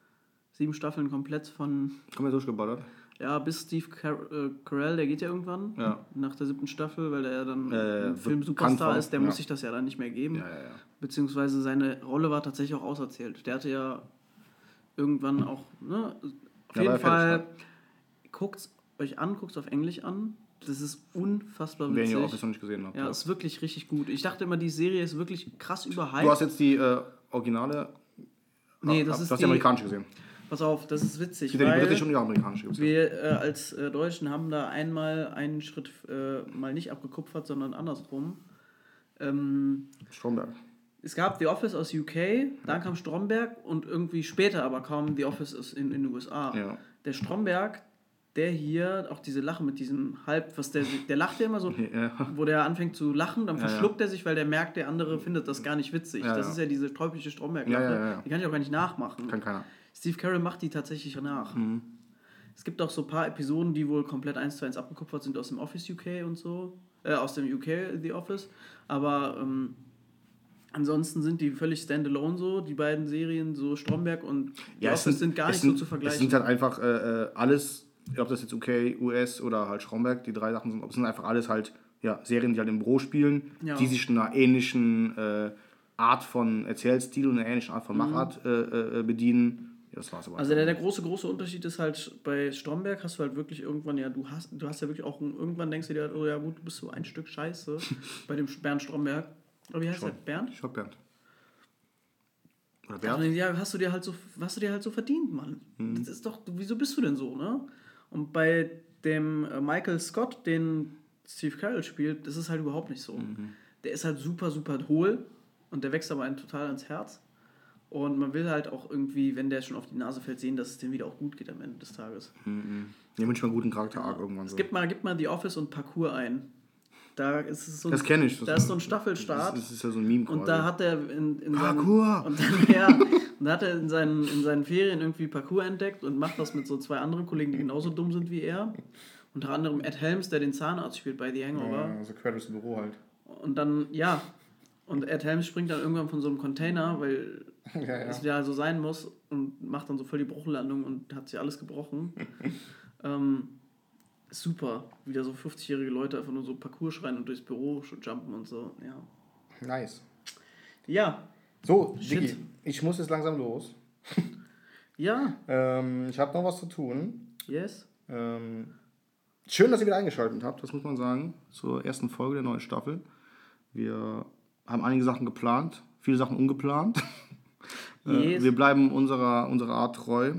S2: sieben Staffeln komplett von.
S1: Ja durchgeballert.
S2: Ja, bis Steve Car äh, Carell, der geht ja irgendwann.
S1: Ja.
S2: Nach der siebten Staffel, weil der ja dann
S1: Äh,
S2: im Film
S1: bekannt
S2: Superstar
S1: war,
S2: ist, der
S1: ja.
S2: muss sich das ja dann nicht mehr geben.
S1: Ja.
S2: Beziehungsweise seine Rolle war tatsächlich auch auserzählt. Der hatte ja irgendwann auch, ne? Auf jeden Fall,
S1: fertig,
S2: guckt euch an, guckt auf Englisch an. Das ist unfassbar
S1: Wer
S2: witzig.
S1: ihr Office noch nicht gesehen habt.
S2: ja,
S1: ja.
S2: ist wirklich richtig gut. Ich dachte immer, die Serie ist wirklich krass überhyped.
S1: Du hast jetzt die äh, Originale.
S2: nee,
S1: ah,
S2: das
S1: du
S2: ist
S1: hast
S2: die,
S1: die amerikanische gesehen.
S2: Pass auf, das ist witzig.
S1: Ja die
S2: weil-
S1: britische und die amerikanische. ja.
S2: Wir äh, als äh, Deutschen haben da einmal einen Schritt äh, mal nicht abgekupfert, sondern andersrum. Ähm,
S1: Stromberg.
S2: es gab The Office aus UK, dann kam Stromberg und irgendwie später aber kam The Office aus in, in den USA.
S1: Ja.
S2: Der Stromberg, der hier, auch diese Lache mit diesem halb, was der, der lacht ja immer so,
S1: Ja.
S2: wo der anfängt zu lachen, dann
S1: Ja, ja.
S2: verschluckt er sich, weil der merkt, der andere findet das gar nicht witzig. Das ist ja diese teuflische Stromberg-Lache. Die kann ich auch gar nicht nachmachen.
S1: Kann keiner.
S2: Steve Carell macht die tatsächlich nach.
S1: Mhm.
S2: Es gibt auch so ein paar Episoden, die wohl komplett eins zu eins abgekupfert sind aus dem Office UK und so. Äh, aus dem UK The Office. Aber ähm, ansonsten sind die völlig standalone so, die beiden Serien, so Stromberg und The
S1: Ja,
S2: Office sind, gar
S1: es
S2: nicht
S1: sind,
S2: so zu
S1: Es
S2: vergleichen.
S1: sind halt einfach äh, äh, alles, ob das jetzt UK, US oder halt Stromberg, die drei Sachen sind, ob es sind einfach alles halt ja, Serien, die halt im Büro spielen,
S2: Ja.
S1: die sich einer ähnlichen äh, Art von Erzählstil und einer ähnlichen Art von Machart äh, äh, bedienen. Ja, das war's aber.
S2: Mhm. Also der, der große, große Unterschied ist halt, bei Stromberg hast du halt wirklich irgendwann, ja, du hast, du hast ja wirklich auch, irgendwann denkst du dir halt, oh ja gut, du bist so ein Stück Scheiße bei dem Bernd Stromberg. Oder wie heißt der? Bernd?
S1: Ich glaub Bernd. Oder
S2: Also,
S1: Bernd?
S2: ja, hast du dir halt so, hast du dir halt so verdient, Mann.
S1: Mhm.
S2: Das ist doch, wieso bist du denn so, ne? Und bei dem äh, Michael Scott, den Steve Carell spielt, das ist halt überhaupt nicht so.
S1: Mhm.
S2: Der ist halt super, super hohl und der wächst aber einen total ans Herz. Und man will halt auch irgendwie, wenn der schon auf die Nase fällt, sehen, dass es dem wieder auch gut geht am Ende des Tages.
S1: Ja, wünsche mal einen guten Charakter-Arc irgendwann so.
S2: Gib mal, gib mal The Office und Parkour ein. Da ist es so ein,
S1: Das kenn ich. Das
S2: Da
S1: ist-
S2: so ein Staffelstart.
S1: Das, das ist ja so ein Meme
S2: Und da hat er in, in
S1: Parkour!
S2: Seinen, und dann, ja, und da hat er in seinen, in seinen Ferien irgendwie Parkour entdeckt und macht das mit so zwei anderen Kollegen, die genauso dumm sind wie er. Unter anderem Ed Helms, der den Zahnarzt spielt bei The Hangover.
S1: ja, so quer durchs Büro halt.
S2: Und dann, ja. Und Ed Helms springt dann irgendwann von so einem Container, weil
S1: Ja, ja.
S2: es ja so sein muss und macht dann so voll die Bruchlandung und hat sich alles gebrochen. ähm, super. Wieder so 50-jährige Leute einfach nur so Parcours schreien und durchs Büro schon jumpen und so. Ja.
S1: Nice.
S2: Ja.
S1: So. Digi, ich muss jetzt langsam los.
S2: Ja.
S1: Ähm, ich habe noch was zu tun.
S2: Yes.
S1: Ähm, schön, dass ihr wieder eingeschaltet habt, das muss man sagen, zur ersten Folge der neuen Staffel. Wir haben einige Sachen geplant, viele Sachen ungeplant. Äh,
S2: Yes.
S1: wir bleiben unserer, unserer Art treu.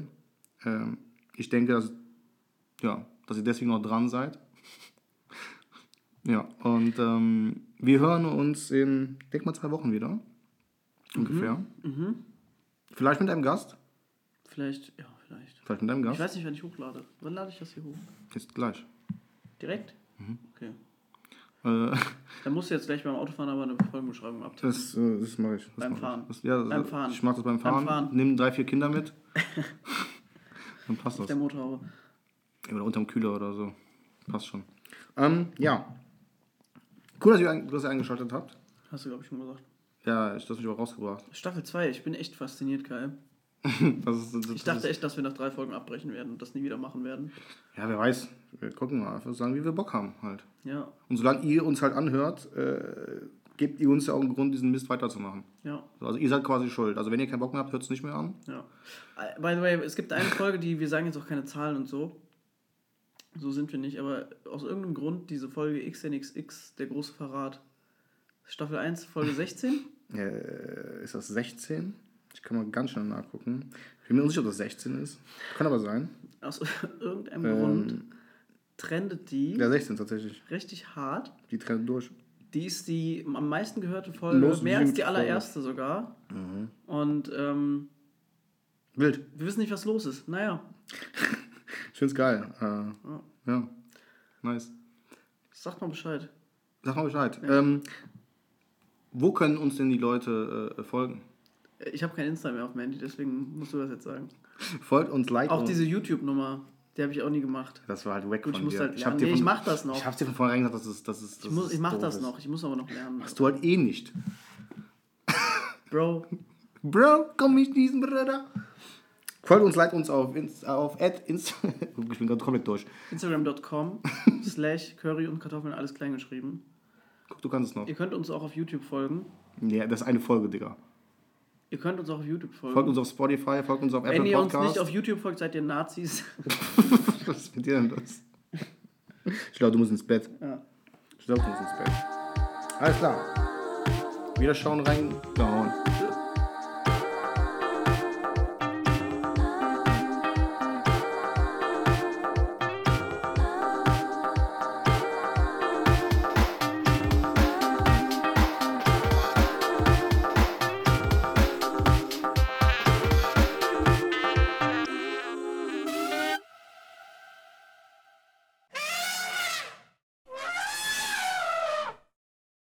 S1: Ähm, ich denke, dass, ja, dass ihr deswegen noch dran seid. ja, und ähm, wir hören uns in, denk mal, zwei Wochen wieder. Ungefähr. Vielleicht mit einem Gast.
S2: Vielleicht, ja, vielleicht.
S1: Vielleicht mit einem
S2: Ich
S1: Gast.
S2: weiß nicht, wann ich hochlade. Wann lade ich das hier hoch?
S1: Jetzt gleich.
S2: Direkt? Okay.
S1: Äh,
S2: Dann musst du jetzt gleich beim Autofahren aber eine Folgenbeschreibung abtippen.
S1: Das, äh, das mache ich. Das
S2: Beim
S1: mach ich.
S2: Fahren.
S1: Das, ja, das,
S2: Beim Fahren.
S1: Ich mache das beim
S2: Beim
S1: Fahren.
S2: Fahren.
S1: Nimm drei, vier Kinder mit. Dann passt das.
S2: Der Motorhaube.
S1: Oder unterm Kühler oder so. Passt schon. Ähm, ja. Cool, dass ihr, dass ihr eingeschaltet habt.
S2: Hast du, glaube ich, schon gesagt.
S1: Ja, ich das mich auch rausgebracht.
S2: Staffel 2, ich bin echt fasziniert, Kai.
S1: Das ist, das,
S2: Ich dachte echt, dass wir nach drei Folgen abbrechen werden und das nie wieder machen werden.
S1: Ja, wer weiß. Wir gucken mal. Einfach sagen, wie wir Bock haben halt.
S2: Ja,
S1: Und solange ihr uns halt anhört, äh, gebt ihr uns ja auch einen Grund, diesen Mist weiterzumachen.
S2: ja,
S1: Also ihr seid quasi schuld. Also wenn ihr keinen Bock mehr habt, hört es nicht mehr an.
S2: ja. Äh, By the way, es gibt eine Folge, die, wir sagen jetzt auch keine Zahlen und so. So sind wir nicht, aber aus irgendeinem Grund diese Folge XNXX, der große Verrat. Staffel 1, Folge 16.
S1: Äh, ist das 16? Ich kann mal ganz schnell nachgucken. Ich bin mir unsicher, ob das 16 ist. Kann aber sein.
S2: Aus irgendeinem Grund trendet die
S1: Ja, 16 tatsächlich.
S2: richtig hart.
S1: Die trennen durch.
S2: Die ist die am meisten gehörte Folge,
S1: Most
S2: mehr als die
S1: Folge.
S2: allererste sogar. Und ähm,
S1: Wild.
S2: wir wissen nicht, was los ist. Naja,
S1: Ich find's geil. Äh, ja. Nice.
S2: sagt mal Bescheid.
S1: Sag mal Bescheid. Ähm, wo können uns denn die Leute äh, folgen?
S2: Ich habe kein Insta mehr auf dem Handy, deswegen musst du das jetzt sagen.
S1: Folgt uns, liked
S2: Auch
S1: uns.
S2: diese YouTube-Nummer, die habe ich auch nie gemacht.
S1: Das war halt weg
S2: Gut, ich
S1: von
S2: muss
S1: dir.
S2: halt
S1: hab
S2: lernen.
S1: dir
S2: Nee,
S1: von,
S2: ich mach das noch.
S1: Ich hab's dir von vornherein gesagt, dass es, dass es,
S2: Ich, muss, ich mach das
S1: ist.
S2: noch, ich muss aber noch lernen.
S1: Machst du halt eh nicht.
S2: Bro,
S1: Bro, komm nicht diesen Bruder. Folgt uns, liked uns auf, auf Inst ich bin gerade komplett durch.
S2: instagram.com slash Curry und Kartoffeln alles klein geschrieben.
S1: Guck, du kannst es noch.
S2: Ihr könnt uns auch auf YouTube folgen.
S1: Ja, das ist eine Folge, Digga.
S2: Ihr könnt uns auch auf YouTube folgen.
S1: Folgt uns auf Spotify, folgt uns auf
S2: Wenn
S1: Apple
S2: ihr uns
S1: Podcasts.
S2: nicht auf YouTube folgt, seid ihr Nazis.
S1: Was ist mit dir denn los? Ich glaube, du musst ins Bett.
S2: Ja.
S1: Ich glaube, du musst ins Bett. Alles klar. Wieder schauen rein. Gehauen.